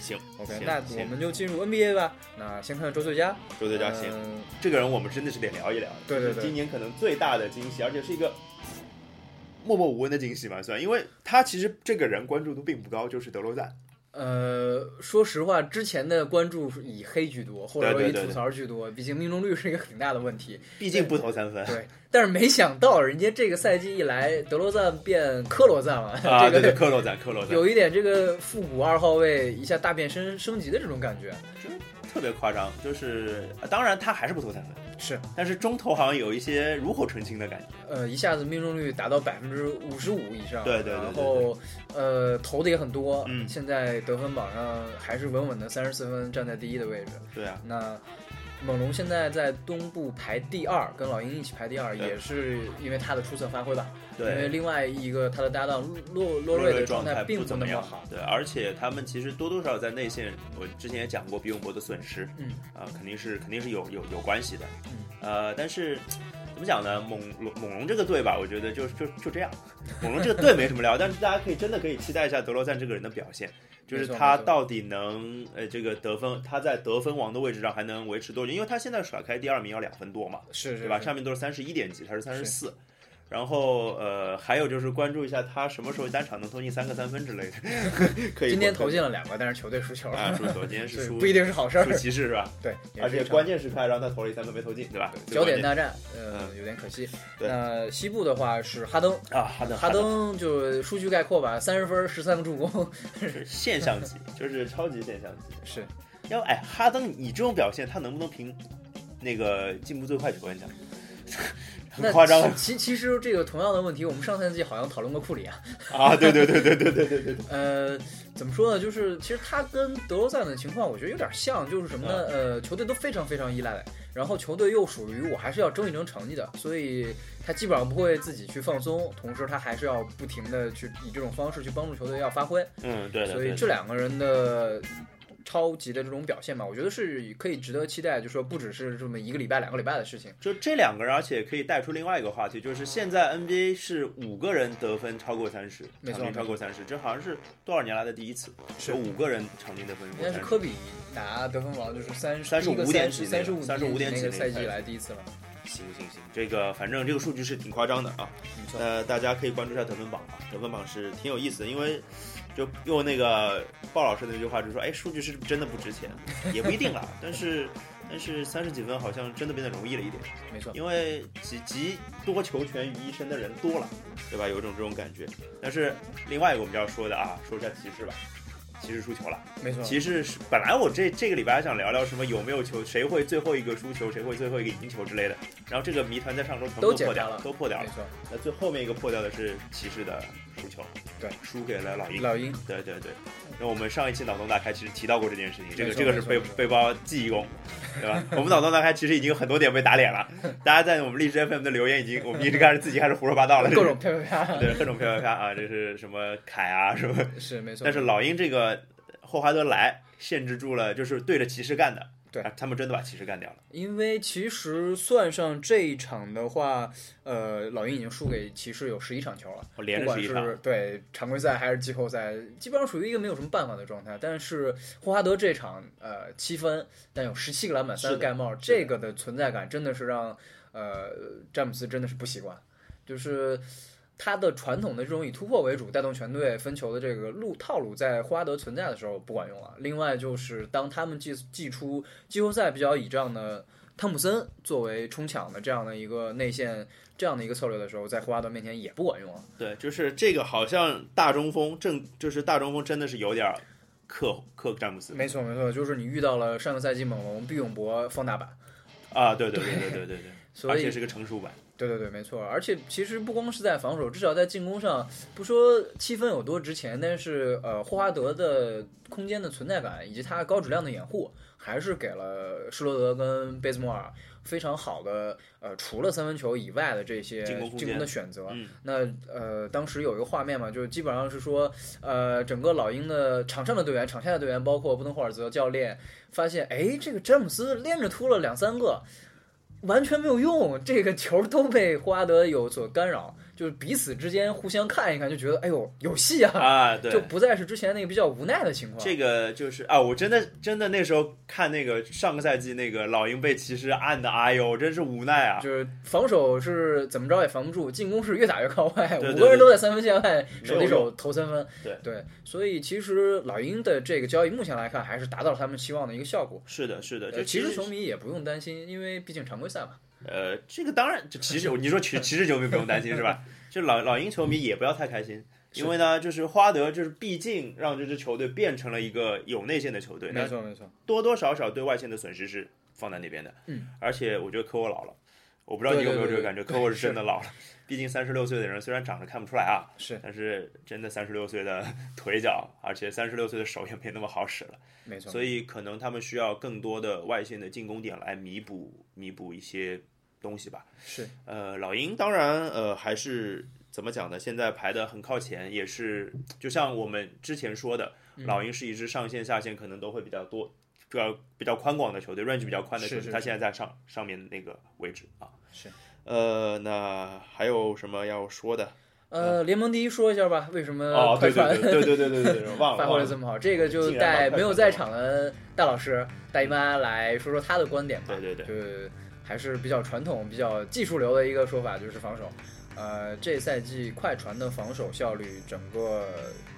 行 OK，行那我们就进入 NBA 吧。那先看周最佳，周最佳行，嗯这个人我们真的是得聊一聊，对对对今年可能最大的惊喜，而且是一个默默无闻的惊喜嘛，算，因为他其实这个人关注度并不高，就是德罗赞。呃，说实话，之前的关注是以黑居多，或者说以对对对吐槽居多，毕竟命中率是一个很大的问题。毕竟不投三分，对，[laughs] 但是没想到人家这个赛季一来，德罗赞变科罗赞了，啊，对对，这个克洛赞，科罗赞，有一点这个复古二号位一下大变身升级的这种感觉。特别夸张，就是当然他还是不投三分，是，但是中投好像有一些如火纯青的感觉。呃，一下子命中率达到百分之五十五以上，对对对对。然后呃投的也很多，嗯。现在得分榜上还是稳稳的三十四分，站在第一的位置。对啊，那猛龙现在在东部排第二，跟老鹰一起排第二，也是因为他的出色发挥吧。对因为。另外一个他的搭档洛洛瑞的状态并不怎么样那么好，对，而且他们其实多多少少在内线，我之前也讲过比永博的损失，嗯啊、肯定是肯定是有有有关系的，嗯呃，但是怎么讲呢？猛龙猛龙这个队吧，我觉得就就就这样，猛龙这个队没什么聊，但是大家可以真的可以期待一下德罗赞这个人的表现，就是他到底能呃这个得分，他在得分王的位置上还能维持多久？因为他现在甩开第二名要两分多嘛，是是对吧？上面都是三十一点几，他是三十四。然后呃，还有就是关注一下他什么时候单场能投进三个三分之类的，[laughs] 可以。今天投进了两个，但是球队输球了，啊，输球，今天是输 [laughs] 不一定是好事儿输。骑士是吧？对，而且关键时刻还让他投了一三分没投进，对吧？焦点大战，呃，嗯有点可惜。那西部的话是哈登，啊，哈登，哈登就数据概括吧，三十分，十三个助攻，是现象级，[laughs] 就是超级现象级。是要哎，哈登，你这种表现，他能不能评那个进步最快球员奖？那很夸张其其实这个同样的问题，我们上赛季好像讨论过库里啊。啊！对对对对对对对对对，呃，怎么说呢？就是其实他跟德罗赞的情况，我觉得有点像，就是什么呢？呃，球队都非常非常依赖，然后球队又属于我还是要争一争成绩的，所以他基本上不会自己去放松，同时他还是要不停的去以这种方式去帮助球队要发挥。嗯，对的。所以这两个人的超级的这种表现吧，我觉得是可以值得期待，就说不只是这么一个礼拜、两个礼拜的事情。就这两个人，而且可以带出另外一个话题，就是现在 NBA 是五个人得分超过三十，场均超过三十，这好像是多少年来的第一次，有五个人场均得分应。该是科比拿得分王，就是三十五点几三十五三十五35点几个赛季几那个赛季来第一次了。行行行，这个反正这个数据是挺夸张的啊。没错，呃，大家可以关注一下得分榜啊，得分榜是挺有意思的，因为就用那个鲍老师的那句话，就说，哎，数据是不是真的不值钱？也不一定啦，[laughs] 但是但是三十几分好像真的变得容易了一点，没错，因为集集多球权于一身的人多了，对吧？有一种这种感觉。但是另外一个我们就要说的啊，说一下骑士吧。骑士输球了，没错。骑士是本来我这这个礼拜还想聊聊什么有没有球，谁会最后一个输球，谁会最后一个赢球之类的。然后这个谜团在上周全部都都破掉了都破掉了没。错，那最后面一个破掉的是骑士的输球，对，输给了老鹰。老鹰。对对对，那我们上一期脑洞大开其实提到过这件事情，这个这个是背背包记忆功，对吧？[laughs] 我们脑洞大开其实已经有很多点被打脸了，[laughs] 大家在我们荔枝 FM 的留言已经，我们一直开始自己开始胡说八道了，[laughs] 各种啪啪啪，对各种飘飘飘啊，这是什么凯啊什么？是没错。但是老鹰这个霍华德来限制住了，就是对着骑士干的，对啊他们真的把骑士干掉了。因为其实算上这一场的话，呃，老鹰已经输给骑士有十一场球了，我连着十一场是，对常规赛还是季后赛，基本上属于一个没有什么办法的状态。但是霍华德这场呃七分，但有十七个篮板，三个盖帽，这个的存在感真的是让呃詹姆斯真的是不习惯，就是。他的传统的这种以突破为主带动全队分球的这个路套路，在霍华德存在的时候不管用了。另外就是当他们祭祭出季后赛比较倚仗的汤普森作为冲抢的这样的一个内线这样的一个策略的时候，在霍华德面前也不管用了。对，就是这个好像大中锋正就是大中锋真的是有点儿克克詹姆斯没错没错，就是你遇到了上个赛季猛龙毕永博放大版，啊，对对对对对对对，[laughs] 所以而且是个成熟版。对对对，没错。而且其实不光是在防守，至少在进攻上，不说七分有多值钱，但是呃，霍华德的空间的存在感以及他高质量的掩护，还是给了施罗德跟贝兹莫尔非常好的呃，除了三分球以外的这些进攻的选择。嗯那呃，当时有一个画面嘛，就基本上是说，呃，整个老鹰的场上的队员、场下的队员，包括布登霍尔泽教练，发现，哎，这个詹姆斯连着突了两三个，完全没有用，这个球都被霍华德有所干扰，就是彼此之间互相看一看，就觉得，哎呦，有戏啊，啊，对就，不再是之前那个比较无奈的情况。这个就是啊，我真的真的那时候看那个上个赛季那个老鹰被骑士按的，哎呦，真是无奈啊！就是防守是怎么着也防不住，进攻是越打越靠外，[laughs] 对对五个人都在三分线外手递手投三分。对对，所以其实老鹰的这个交易目前来看还是达到了他们期望的一个效果。是的，是的，呃就其实球迷也不用担心，因为毕竟常规赛嘛。呃，这个当然，就骑士，你说骑骑士球迷不用担心是吧？就老老鹰球迷也不要太开心，因为呢，就是花德就是毕竟让这支球队变成了一个有内线的球队，没错没错，多多少少对外线的损失是放在那边的。嗯，而且我觉得科沃老了，我不知道你有没有这个感觉，科沃是真的老了。毕竟三十六岁的人虽然长得看不出来啊，是但是真的三十六岁的 [laughs] 腿脚，而且三十六岁的手也没那么好使了，没错。所以可能他们需要更多的外线的进攻点来弥补弥补一些东西吧。是呃，老鹰当然呃还是怎么讲呢？现在排的很靠前，也是就像我们之前说的，嗯老鹰是一支上线下线可能都会比较多。比较比较宽广的球队，range 比较宽的球队，他现在在上上面那个位置啊。是。呃，那还有什么要说的？呃，联盟第一说一下吧，为什么哦，对对对对对对对对，[laughs] 忘了发挥了。的这么好？这个就带 [laughs] 没有在场的大老师大姨妈来说说他的观点吧。对对对就是还是比较传统、比较技术流的一个说法，就是防守。呃，这赛季快船的防守效率，整个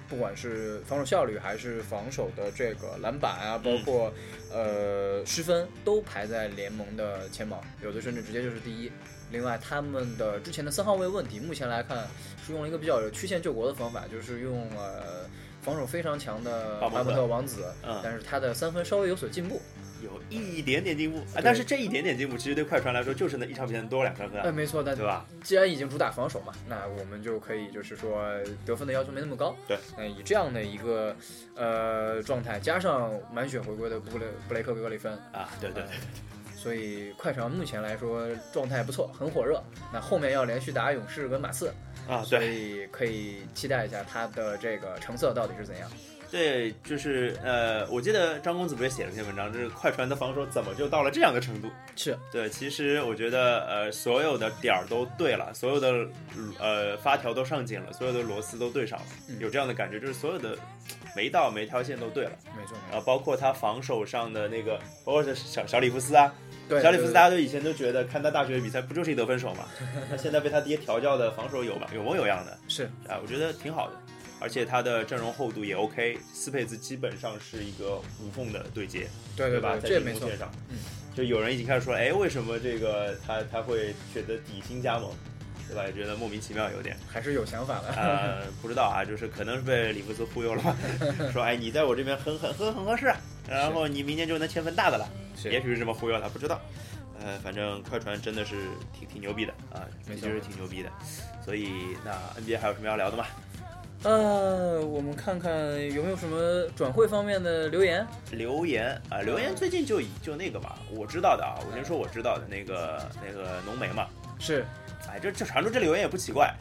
不管是防守效率还是防守的这个篮板啊，包括、呃失分，都排在联盟的前茅，有的甚至直接就是第一。另外，他们的之前的三号位问题，目前来看是用了一个比较有曲线救国的方法，就是用呃防守非常强的巴莫特王子，嗯但是他的三分稍微有所进步。有一点点进步啊，但是这一点点进步，其实对快船来说就是那一场比赛能多两三分呃，啊，没错，那对吧？既然已经主打防守嘛，那我们就可以就是说得分的要求没那么高。对，那以这样的一个呃状态，加上满血回归的布雷布雷克格里芬，啊，对对对，所以快船目前来说状态不错，很火热。那后面要连续打勇士跟马刺，啊，所以可以期待一下他的这个成色到底是怎样。对，就是呃，我记得张公子不是写了篇文章，就是快船的防守怎么就到了这样的程度？是，对，其实我觉得呃，所有的点儿都对了，所有的呃发条都上紧了，所有的螺丝都对上了，嗯有这样的感觉，就是所有的每一道每一条线都对了。没错。然后包括他防守上的那个，包括是小小里弗斯啊，对，小里弗斯大家都以前都觉得看他大学比赛不就是一得分手嘛，[laughs] 那现在被他爹调教的防守有吧有模有样的是啊，我觉得挺好的，而且他的阵容厚度也 OK，斯佩兹基本上是一个无缝的对接，对？对吧，在。进攻线上，嗯，就有人已经开始说，哎，为什么这个他他会选择底薪加盟，对吧？也觉得莫名其妙有点。还是有想法的。呃，不知道啊，就是可能是被里弗斯忽悠了吧，[laughs] 说哎，你在我这边很很很很合适，然后你明年就能签份大的了，也许是这么忽悠他，不知道。呃，反正快船真的是挺挺牛逼的啊，确是挺牛逼的。所以那 NBA 还有什么要聊的吗？呃，我们看看有没有什么转会方面的留言。留言啊，留言最近就以就那个吧，我知道的啊，我先说我知道的那个那个浓眉嘛，是，哎，这这传出这留言也不奇怪，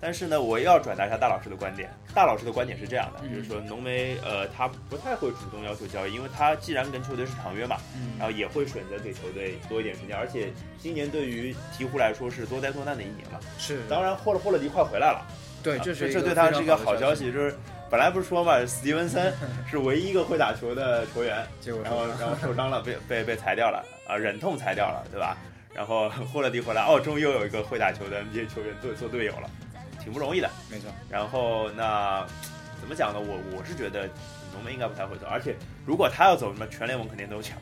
但是呢，我要转达一下大老师的观点。大老师的观点是这样的，嗯就是说浓眉呃，他不太会主动要求交易，因为他既然跟球队是长约嘛，嗯然后也会选择给球队多一点时间，而且今年对于鹈鹕来说是多灾多难的一年嘛。是，当然，霍勒霍勒迪快回来了，对，啊这是这对他是一个好消息。就是本来不是说嘛，史蒂文森是唯一一个会打球的球员，结果然后然后受伤了，被 [laughs] 被被裁掉了啊，忍痛裁掉了，对吧？然后霍勒迪回来，哦，终于又有一个会打球的 NBA 球员做做队友了，挺不容易的。没错，然后那怎么讲呢？我我是觉得浓眉应该不太会走，而且如果他要走，什么全联盟肯定都抢，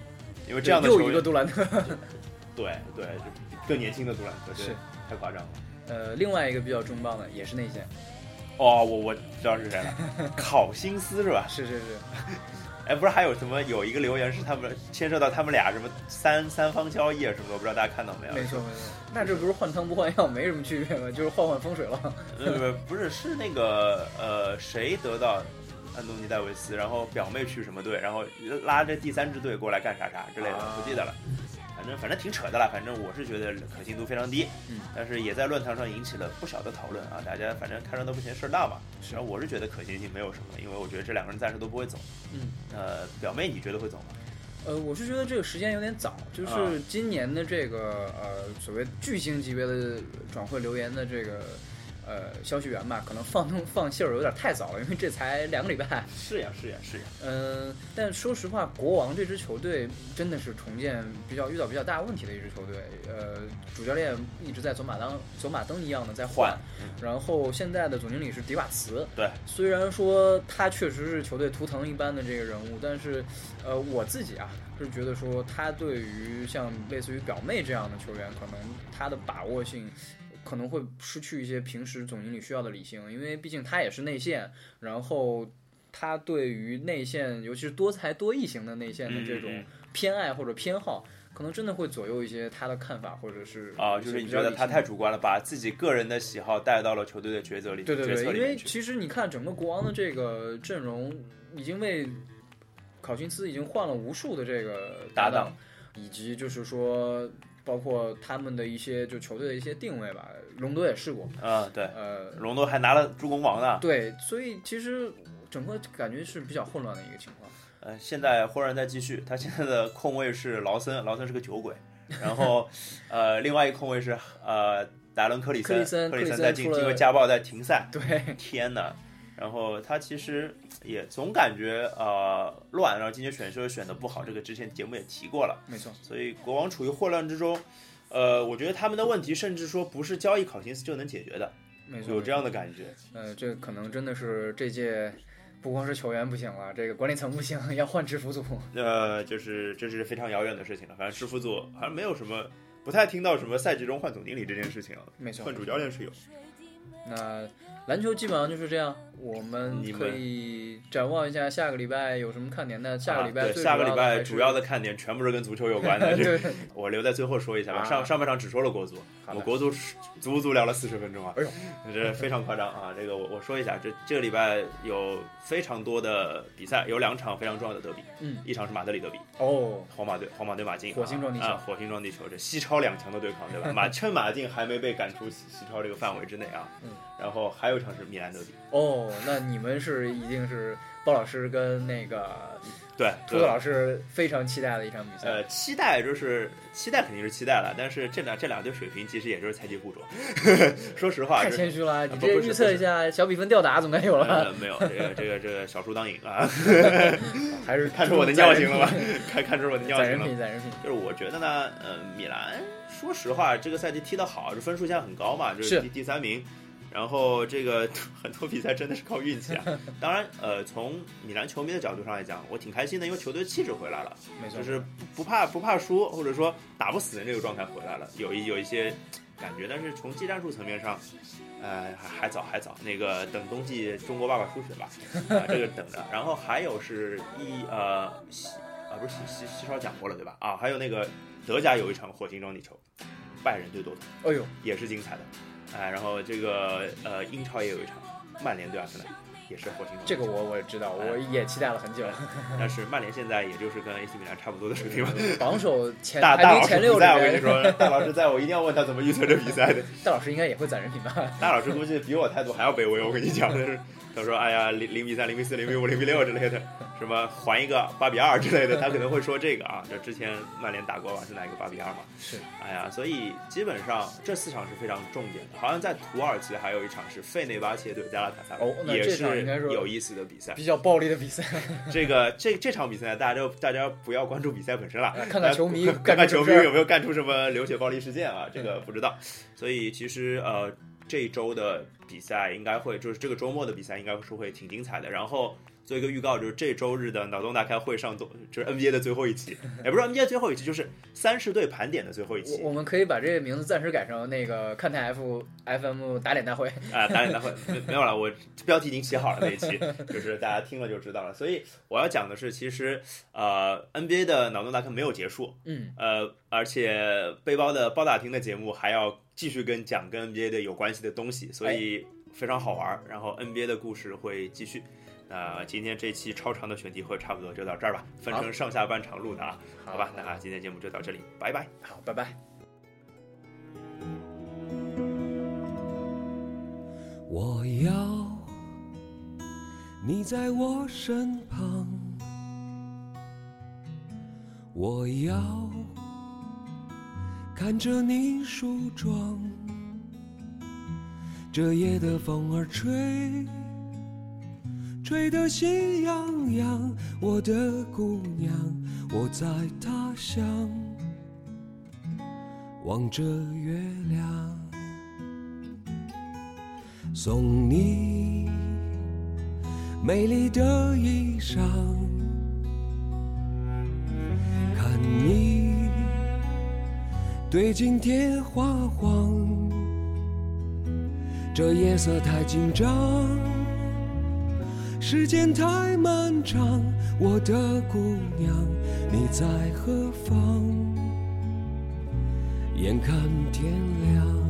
因为这样的又球员，一个杜兰特。[laughs] 对对，就更年轻的杜兰特，这是太夸张了。呃，另外一个比较重磅的也是内线，哦，我我知道是谁了，[laughs] 考辛斯是吧？是是是，[laughs] 哎，不是还有什么有一个留言是他们牵涉到他们俩什么三三方交易啊什么的，我不知道大家看到没有？没错没错。那这不是换汤不换药，没什么区别吗？就是换换风水了。呃，不是，是那个呃，谁得到安东尼戴维斯，然后表妹去什么队，然后拉着第三支队过来干啥啥之类的，啊不记得了。反正反正挺扯的啦，反正我是觉得可信度非常低，嗯，但是也在论坛上引起了不小的讨论啊，大家反正看热闹不嫌事儿大嘛。然后我是觉得可信性没有什么，因为我觉得这两个人暂时都不会走。嗯，呃，表妹你觉得会走吗？呃，我是觉得这个时间有点早，就啊是今年的这个呃所谓巨星级别的转会留言的这个呃消息源吧，可能放东放信儿有点太早了，因为这才两个礼拜。是呀，是呀，是呀。嗯，但说实话，国王这支球队真的是重建比较遇到比较大问题的一支球队。呃，主教练一直在走马灯走马灯一样的在换，然后现在的总经理是迪瓦茨。对，虽然说他确实是球队图腾一般的这个人物，但是呃，我自己啊是觉得说他对于像类似于表妹这样的球员，可能他的把握性。可能会失去一些平时总经理需要的理性，因为毕竟他也是内线，然后他对于内线，尤其是多才多艺型的内线的这种偏爱或者偏好，可能真的会左右一些他的看法，或者是啊，就是你觉得他太主观了，把自己个人的喜好带到了球队的抉择里，对对对，因。为其实你看整个国王的这个阵容，已经为考辛斯已经换了无数的这个搭档，以及就是说包括他们的一些就球队的一些定位吧，隆多也试过，啊，对，呃，隆多还拿了助攻王呢。对，所以其实整个感觉是比较混乱的一个情况。呃，现在忽然在继续，他现在的控卫是劳森，[laughs] 劳森是个酒鬼，然后 [laughs] 呃，另外一个控卫是呃达伦克里森克里森在进出了因为家暴在停赛，[laughs] 对，天呐，然后他其实也总感觉呃乱，然后今年选秀选的不好，这个之前节目也提过了，没错，所以国王处于混乱之中。呃，我觉得他们的问题甚至说不是交易考辛斯就能解决的，没错，有这样的感觉。呃，这可能真的是这届不光是球员不行了，这个管理层不行，[laughs] 要换制服组。[laughs] 呃，就是这是非常遥远的事情了。反正制服组好像没有什么，不太听到什么赛季中换总经理这件事情啊。没错换，主教练是有。那篮球基本上就是这样，我们可以展望一下下个礼拜有什么看点。那下个礼拜下个礼拜主主要的看点全部是跟足球有关的。[laughs] 我留在最后说一下吧。啊上上半场只说了国足，我国足足足聊了四十分钟啊，哎呦，这非常夸张啊！这个我我说一下，这这个礼拜有非常多的比赛，有两场非常重要的德比，嗯，一场是马德里德比，哦，皇马对皇马对马竞，火星撞地球啊，火星撞地球，这西超两强的对抗，对吧？[laughs] 马趁马竞还没被赶出西西超这个范围之内啊，嗯，然后还有一场是米兰德比，哦，那你们是一定是包老师跟那个对，秃子老师非常期待的一场比赛。呃，期待就是期待肯定是期待了，但是这两这两队水平其实也就是菜鸡互啄。[laughs] 说实话，太谦虚了，你这预测一下小比分吊打总该有了，呃没有这个这个这个小输当赢啊，[laughs] 还是 [laughs] 看出我的尿性了吧？看看出我的尿性了。攒人品，攒人品。就是我觉得呢，呃，米兰说实话，这个赛季踢得好，这分数现在很高嘛，就是是第第三名。然后这个 [laughs] 很多比赛真的是靠运气啊。[laughs] 当然，呃，从米兰球迷的角度上来讲，我挺开心的，因为球队气质回来了。没错，就是不不怕不怕输，或者说打不死的这个状态回来了，有一有一些感觉。但是从技战术层面上，呃，还还早还早，那个等冬季中国爸爸出血吧，啊、这个等着。然后还有是一呃西啊不是西西西超讲过了对吧？啊，还有那个德甲有一场火星撞地球，拜仁对多特哎呦，也是精彩的，哎、然后这个呃英超也有一场，曼联对阿森纳也是火星。这个我我也知道，我也期待了很久。[laughs] 但是曼联现在也就是跟 AC 米兰差不多的水平吧。榜首前 [laughs] 大排大老师不名前六我跟你，说，[laughs] 大老师在我一定要问他怎么预测这比赛的。大老师应该也会攒人品吧？大老师估计比我态度还要卑微，我跟你讲，但是他说哎呀零零比三、零比四、零比五、零比六之类的，什么还一个八比二之类的，他可能会说这个啊。这之前曼联打过吧，是哪一个八比二嘛？是，哎呀，所以基本上这四场是非常重点的。好像在土耳其还有一场是费内巴切对加拉塔萨，也哦那这场应该是有意思的比赛。比较暴力的比赛，这个这这场比赛，大家就大家不要关注比赛本身了，看看球迷看看球迷有没有干出什么流血暴力事件啊？这个不知道。所以其实呃，这一周的比赛应该会，就是这个周末的比赛应该是会挺精彩的。然后做一个预告，就是这周日的脑洞大开会上做，就是 NBA 的最后一期，也不是 NBA 最后一期，就是三十队盘点的最后一期我我们可以把这个名字暂时改成那个看台 F FM 打脸大会。啊，打脸大会没没有了，我标题已经写好了那一期，就是大家听了就知道了。所以我要讲的是，其实呃 NBA 的脑洞大开没有结束，嗯，呃，而且背包的包打听的节目还要继续跟讲跟 NBA 的有关系的东西，所以非常好玩儿。然后 NBA 的故事会继续。那今天这期超长的选题会差不多就到这儿吧，分成上下半场录的啊，好吧？那今天节目就到这里，拜拜。好，拜拜。我要你在我身旁，我要看着你梳妆。这夜的风儿吹，吹得心痒痒。我的姑娘，我在他乡望着月亮。送你美丽的衣裳，看你对镜贴花黄，这夜色太紧张，时间太漫长，我的姑娘你在何方？眼看天亮。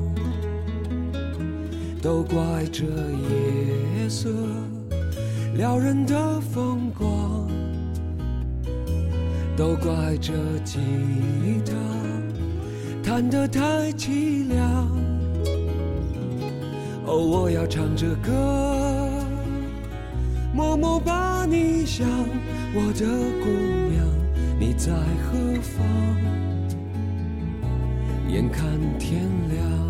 都怪这夜色撩人的风光，都怪这吉他弹得太凄凉。哦，我要唱着歌，默默把你想，我的姑娘你在何方？眼看天亮。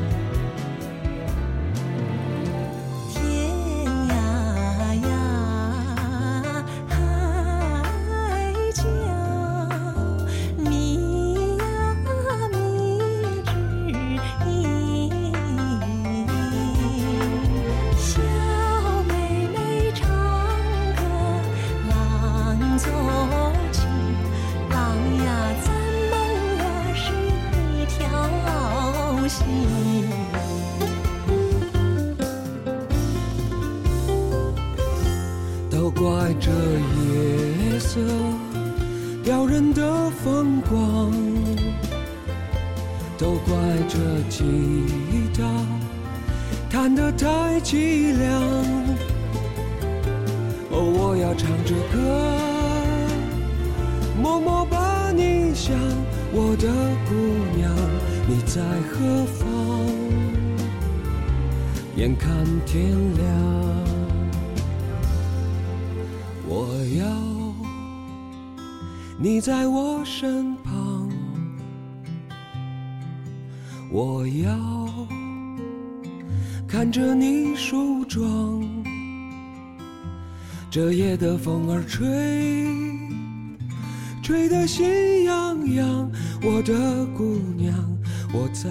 吹，吹得心痒痒。我的姑娘，我在